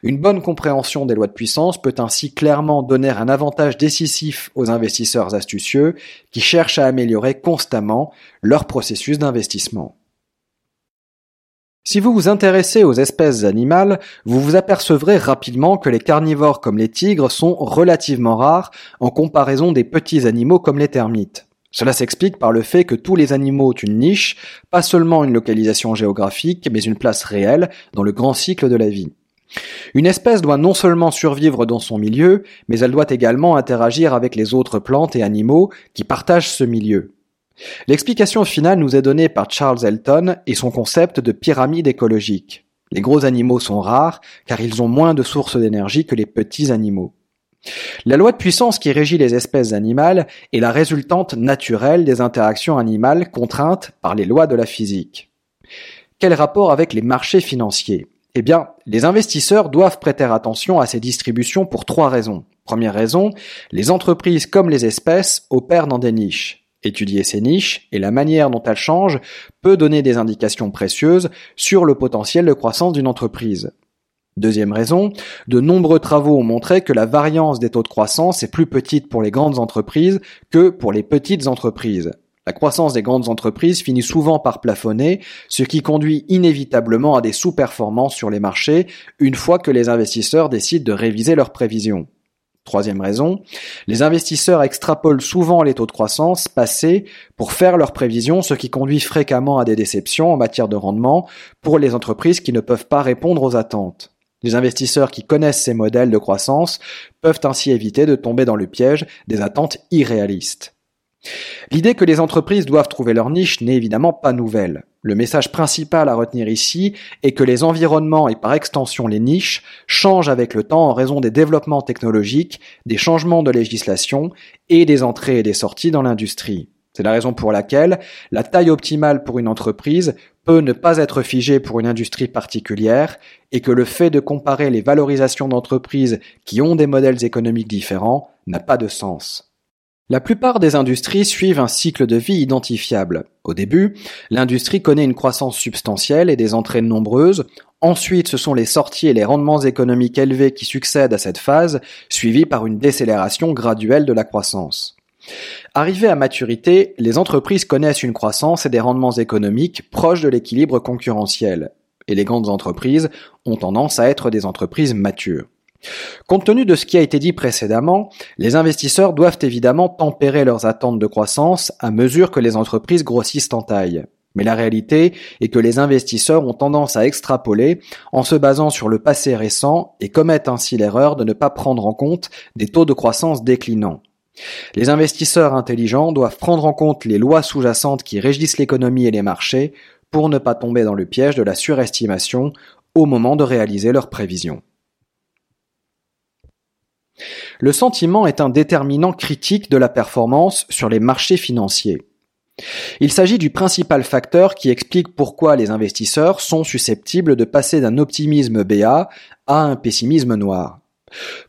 Une bonne compréhension des lois de puissance peut ainsi clairement donner un avantage décisif aux investisseurs astucieux qui cherchent à améliorer constamment leur processus d'investissement. Si vous vous intéressez aux espèces animales, vous vous apercevrez rapidement que les carnivores comme les tigres sont relativement rares en comparaison des petits animaux comme les termites. Cela s'explique par le fait que tous les animaux ont une niche, pas seulement une localisation géographique, mais une place réelle dans le grand cycle de la vie. Une espèce doit non seulement survivre dans son milieu, mais elle doit également interagir avec les autres plantes et animaux qui partagent ce milieu. L'explication finale nous est donnée par Charles Elton et son concept de pyramide écologique. Les gros animaux sont rares car ils ont moins de sources d'énergie que les petits animaux. La loi de puissance qui régit les espèces animales est la résultante naturelle des interactions animales contraintes par les lois de la physique. Quel rapport avec les marchés financiers? Eh bien, les investisseurs doivent prêter attention à ces distributions pour trois raisons. Première raison, les entreprises comme les espèces opèrent dans des niches. Étudier ces niches et la manière dont elles changent peut donner des indications précieuses sur le potentiel de croissance d'une entreprise. Deuxième raison, de nombreux travaux ont montré que la variance des taux de croissance est plus petite pour les grandes entreprises que pour les petites entreprises. La croissance des grandes entreprises finit souvent par plafonner, ce qui conduit inévitablement à des sous-performances sur les marchés une fois que les investisseurs décident de réviser leurs prévisions. Troisième raison, les investisseurs extrapolent souvent les taux de croissance passés pour faire leurs prévisions, ce qui conduit fréquemment à des déceptions en matière de rendement pour les entreprises qui ne peuvent pas répondre aux attentes. Les investisseurs qui connaissent ces modèles de croissance peuvent ainsi éviter de tomber dans le piège des attentes irréalistes. L'idée que les entreprises doivent trouver leur niche n'est évidemment pas nouvelle. Le message principal à retenir ici est que les environnements et par extension les niches changent avec le temps en raison des développements technologiques, des changements de législation et des entrées et des sorties dans l'industrie. C'est la raison pour laquelle la taille optimale pour une entreprise peut ne pas être figée pour une industrie particulière et que le fait de comparer les valorisations d'entreprises qui ont des modèles économiques différents n'a pas de sens. La plupart des industries suivent un cycle de vie identifiable. Au début, l'industrie connaît une croissance substantielle et des entrées nombreuses. Ensuite, ce sont les sorties et les rendements économiques élevés qui succèdent à cette phase, suivis par une décélération graduelle de la croissance. Arrivées à maturité, les entreprises connaissent une croissance et des rendements économiques proches de l'équilibre concurrentiel. Et les grandes entreprises ont tendance à être des entreprises matures. Compte tenu de ce qui a été dit précédemment, les investisseurs doivent évidemment tempérer leurs attentes de croissance à mesure que les entreprises grossissent en taille. Mais la réalité est que les investisseurs ont tendance à extrapoler en se basant sur le passé récent et commettent ainsi l'erreur de ne pas prendre en compte des taux de croissance déclinants. Les investisseurs intelligents doivent prendre en compte les lois sous-jacentes qui régissent l'économie et les marchés pour ne pas tomber dans le piège de la surestimation au moment de réaliser leurs prévisions. Le sentiment est un déterminant critique de la performance sur les marchés financiers. Il s'agit du principal facteur qui explique pourquoi les investisseurs sont susceptibles de passer d'un optimisme BA à un pessimisme noir.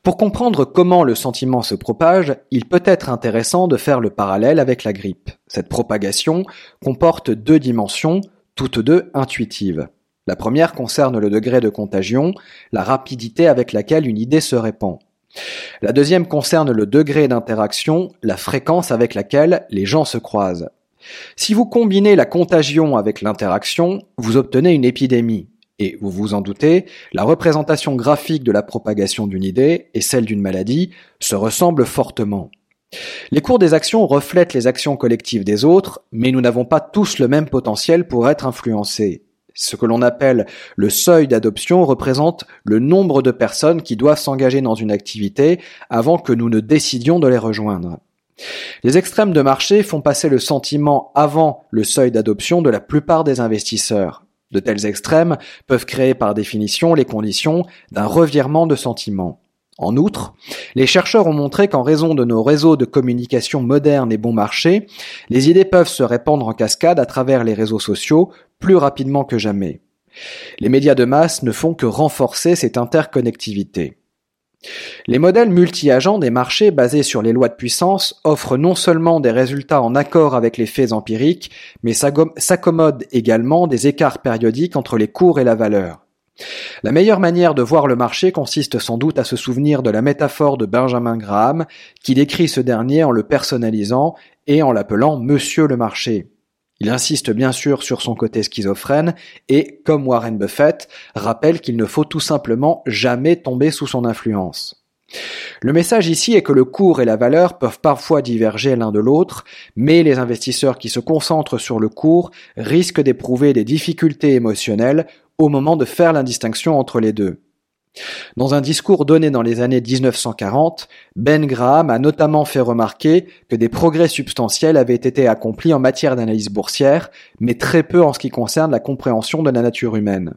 Pour comprendre comment le sentiment se propage, il peut être intéressant de faire le parallèle avec la grippe. Cette propagation comporte deux dimensions, toutes deux intuitives. La première concerne le degré de contagion, la rapidité avec laquelle une idée se répand. La deuxième concerne le degré d'interaction, la fréquence avec laquelle les gens se croisent. Si vous combinez la contagion avec l'interaction, vous obtenez une épidémie. Et vous vous en doutez, la représentation graphique de la propagation d'une idée et celle d'une maladie se ressemblent fortement. Les cours des actions reflètent les actions collectives des autres, mais nous n'avons pas tous le même potentiel pour être influencés. Ce que l'on appelle le seuil d'adoption représente le nombre de personnes qui doivent s'engager dans une activité avant que nous ne décidions de les rejoindre. Les extrêmes de marché font passer le sentiment avant le seuil d'adoption de la plupart des investisseurs. De tels extrêmes peuvent créer par définition les conditions d'un revirement de sentiment. En outre, les chercheurs ont montré qu'en raison de nos réseaux de communication modernes et bon marché, les idées peuvent se répandre en cascade à travers les réseaux sociaux plus rapidement que jamais. Les médias de masse ne font que renforcer cette interconnectivité. Les modèles multi-agents des marchés basés sur les lois de puissance offrent non seulement des résultats en accord avec les faits empiriques, mais s'accommodent également des écarts périodiques entre les cours et la valeur. La meilleure manière de voir le marché consiste sans doute à se souvenir de la métaphore de Benjamin Graham, qui décrit ce dernier en le personnalisant et en l'appelant Monsieur le marché. Il insiste bien sûr sur son côté schizophrène et, comme Warren Buffett, rappelle qu'il ne faut tout simplement jamais tomber sous son influence. Le message ici est que le cours et la valeur peuvent parfois diverger l'un de l'autre, mais les investisseurs qui se concentrent sur le cours risquent d'éprouver des difficultés émotionnelles au moment de faire la distinction entre les deux. Dans un discours donné dans les années 1940, Ben Graham a notamment fait remarquer que des progrès substantiels avaient été accomplis en matière d'analyse boursière, mais très peu en ce qui concerne la compréhension de la nature humaine.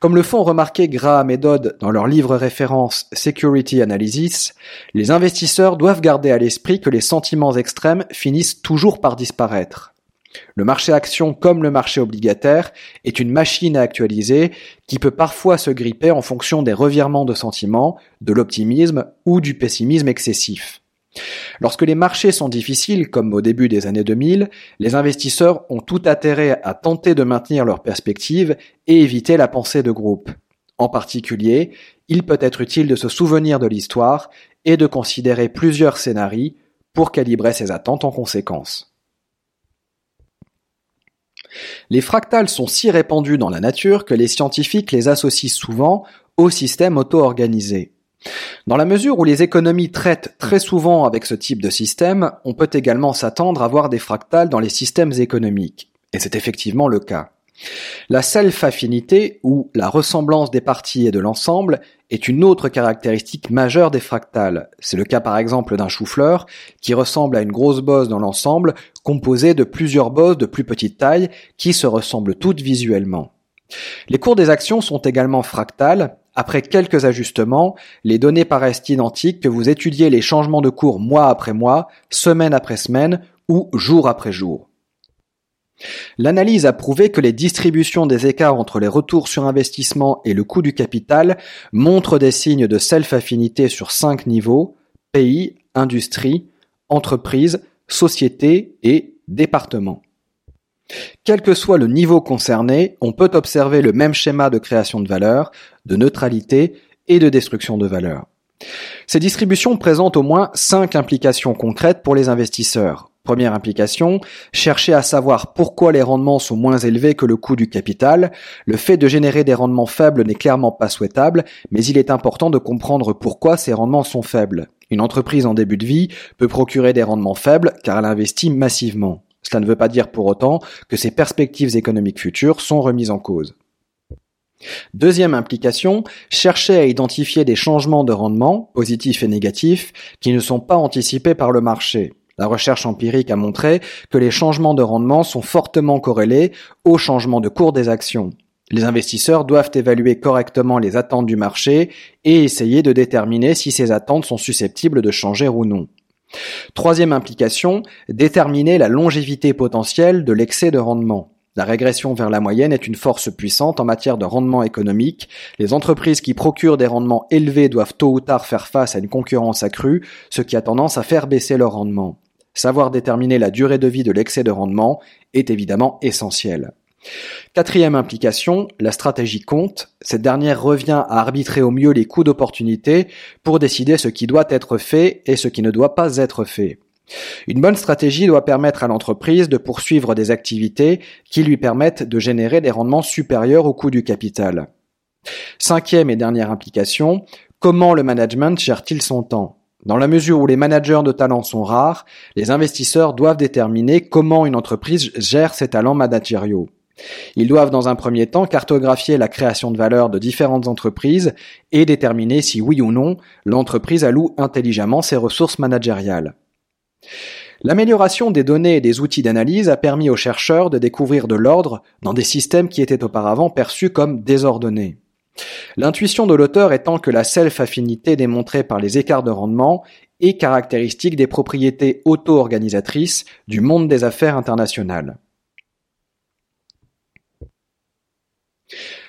Comme le font remarquer Graham et Dodd dans leur livre référence Security Analysis, les investisseurs doivent garder à l'esprit que les sentiments extrêmes finissent toujours par disparaître. Le marché action comme le marché obligataire est une machine à actualiser qui peut parfois se gripper en fonction des revirements de sentiments, de l'optimisme ou du pessimisme excessif. Lorsque les marchés sont difficiles, comme au début des années 2000, les investisseurs ont tout intérêt à tenter de maintenir leur perspective et éviter la pensée de groupe. En particulier, il peut être utile de se souvenir de l'histoire et de considérer plusieurs scénarios pour calibrer ses attentes en conséquence. Les fractales sont si répandus dans la nature que les scientifiques les associent souvent au système auto-organisé. Dans la mesure où les économies traitent très souvent avec ce type de système, on peut également s'attendre à voir des fractales dans les systèmes économiques. Et c'est effectivement le cas. La self-affinité, ou la ressemblance des parties et de l'ensemble, est une autre caractéristique majeure des fractales. C'est le cas par exemple d'un chou-fleur, qui ressemble à une grosse bosse dans l'ensemble, composée de plusieurs bosses de plus petite taille, qui se ressemblent toutes visuellement. Les cours des actions sont également fractales. Après quelques ajustements, les données paraissent identiques que vous étudiez les changements de cours mois après mois, semaine après semaine ou jour après jour. L'analyse a prouvé que les distributions des écarts entre les retours sur investissement et le coût du capital montrent des signes de self-affinité sur cinq niveaux pays, industrie, entreprise, société et département. Quel que soit le niveau concerné, on peut observer le même schéma de création de valeur, de neutralité et de destruction de valeur. Ces distributions présentent au moins cinq implications concrètes pour les investisseurs. Première implication, chercher à savoir pourquoi les rendements sont moins élevés que le coût du capital. Le fait de générer des rendements faibles n'est clairement pas souhaitable, mais il est important de comprendre pourquoi ces rendements sont faibles. Une entreprise en début de vie peut procurer des rendements faibles car elle investit massivement. Cela ne veut pas dire pour autant que ses perspectives économiques futures sont remises en cause. Deuxième implication, chercher à identifier des changements de rendement, positifs et négatifs, qui ne sont pas anticipés par le marché. La recherche empirique a montré que les changements de rendement sont fortement corrélés aux changements de cours des actions. Les investisseurs doivent évaluer correctement les attentes du marché et essayer de déterminer si ces attentes sont susceptibles de changer ou non. Troisième implication, déterminer la longévité potentielle de l'excès de rendement. La régression vers la moyenne est une force puissante en matière de rendement économique. Les entreprises qui procurent des rendements élevés doivent tôt ou tard faire face à une concurrence accrue, ce qui a tendance à faire baisser leur rendement. Savoir déterminer la durée de vie de l'excès de rendement est évidemment essentiel. Quatrième implication, la stratégie compte. Cette dernière revient à arbitrer au mieux les coûts d'opportunité pour décider ce qui doit être fait et ce qui ne doit pas être fait. Une bonne stratégie doit permettre à l'entreprise de poursuivre des activités qui lui permettent de générer des rendements supérieurs au coût du capital. Cinquième et dernière implication, comment le management gère-t-il son temps? Dans la mesure où les managers de talent sont rares, les investisseurs doivent déterminer comment une entreprise gère ses talents managériaux. Ils doivent dans un premier temps cartographier la création de valeur de différentes entreprises et déterminer si oui ou non l'entreprise alloue intelligemment ses ressources managériales. L'amélioration des données et des outils d'analyse a permis aux chercheurs de découvrir de l'ordre dans des systèmes qui étaient auparavant perçus comme désordonnés. L'intuition de l'auteur étant que la self-affinité démontrée par les écarts de rendement est caractéristique des propriétés auto-organisatrices du monde des affaires internationales.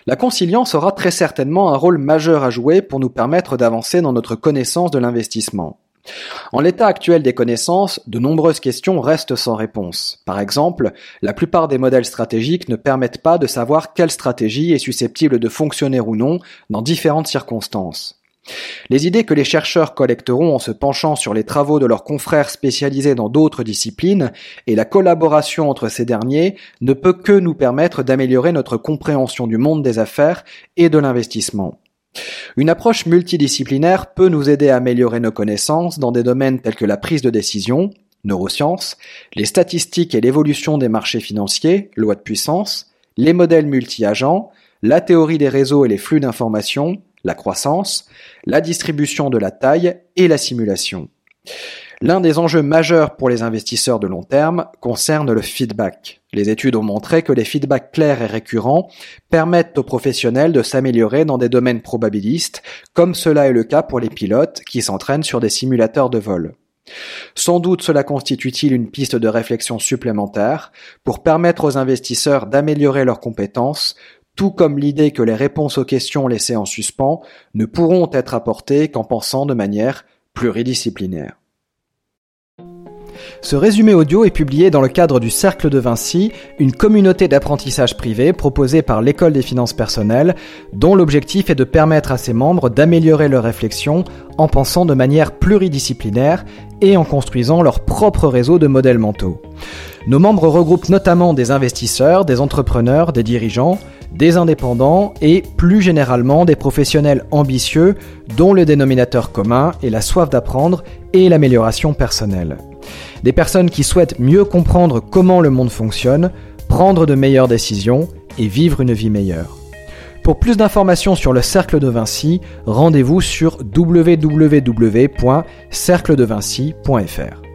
La conciliance aura très certainement un rôle majeur à jouer pour nous permettre d'avancer dans notre connaissance de l'investissement. En l'état actuel des connaissances, de nombreuses questions restent sans réponse. Par exemple, la plupart des modèles stratégiques ne permettent pas de savoir quelle stratégie est susceptible de fonctionner ou non dans différentes circonstances. Les idées que les chercheurs collecteront en se penchant sur les travaux de leurs confrères spécialisés dans d'autres disciplines et la collaboration entre ces derniers ne peut que nous permettre d'améliorer notre compréhension du monde des affaires et de l'investissement. Une approche multidisciplinaire peut nous aider à améliorer nos connaissances dans des domaines tels que la prise de décision, neurosciences, les statistiques et l'évolution des marchés financiers, loi de puissance, les modèles multi-agents, la théorie des réseaux et les flux d'informations, la croissance, la distribution de la taille et la simulation. L'un des enjeux majeurs pour les investisseurs de long terme concerne le feedback. Les études ont montré que les feedbacks clairs et récurrents permettent aux professionnels de s'améliorer dans des domaines probabilistes, comme cela est le cas pour les pilotes qui s'entraînent sur des simulateurs de vol. Sans doute cela constitue-t-il une piste de réflexion supplémentaire pour permettre aux investisseurs d'améliorer leurs compétences, tout comme l'idée que les réponses aux questions laissées en suspens ne pourront être apportées qu'en pensant de manière pluridisciplinaire. Ce résumé audio est publié dans le cadre du Cercle de Vinci, une communauté d'apprentissage privé proposée par l'École des finances personnelles, dont l'objectif est de permettre à ses membres d'améliorer leur réflexion en pensant de manière pluridisciplinaire et en construisant leur propre réseau de modèles mentaux. Nos membres regroupent notamment des investisseurs, des entrepreneurs, des dirigeants, des indépendants et plus généralement des professionnels ambitieux dont le dénominateur commun est la soif d'apprendre et l'amélioration personnelle. Des personnes qui souhaitent mieux comprendre comment le monde fonctionne, prendre de meilleures décisions et vivre une vie meilleure. Pour plus d'informations sur le Cercle de Vinci, rendez-vous sur www.cercledevinci.fr.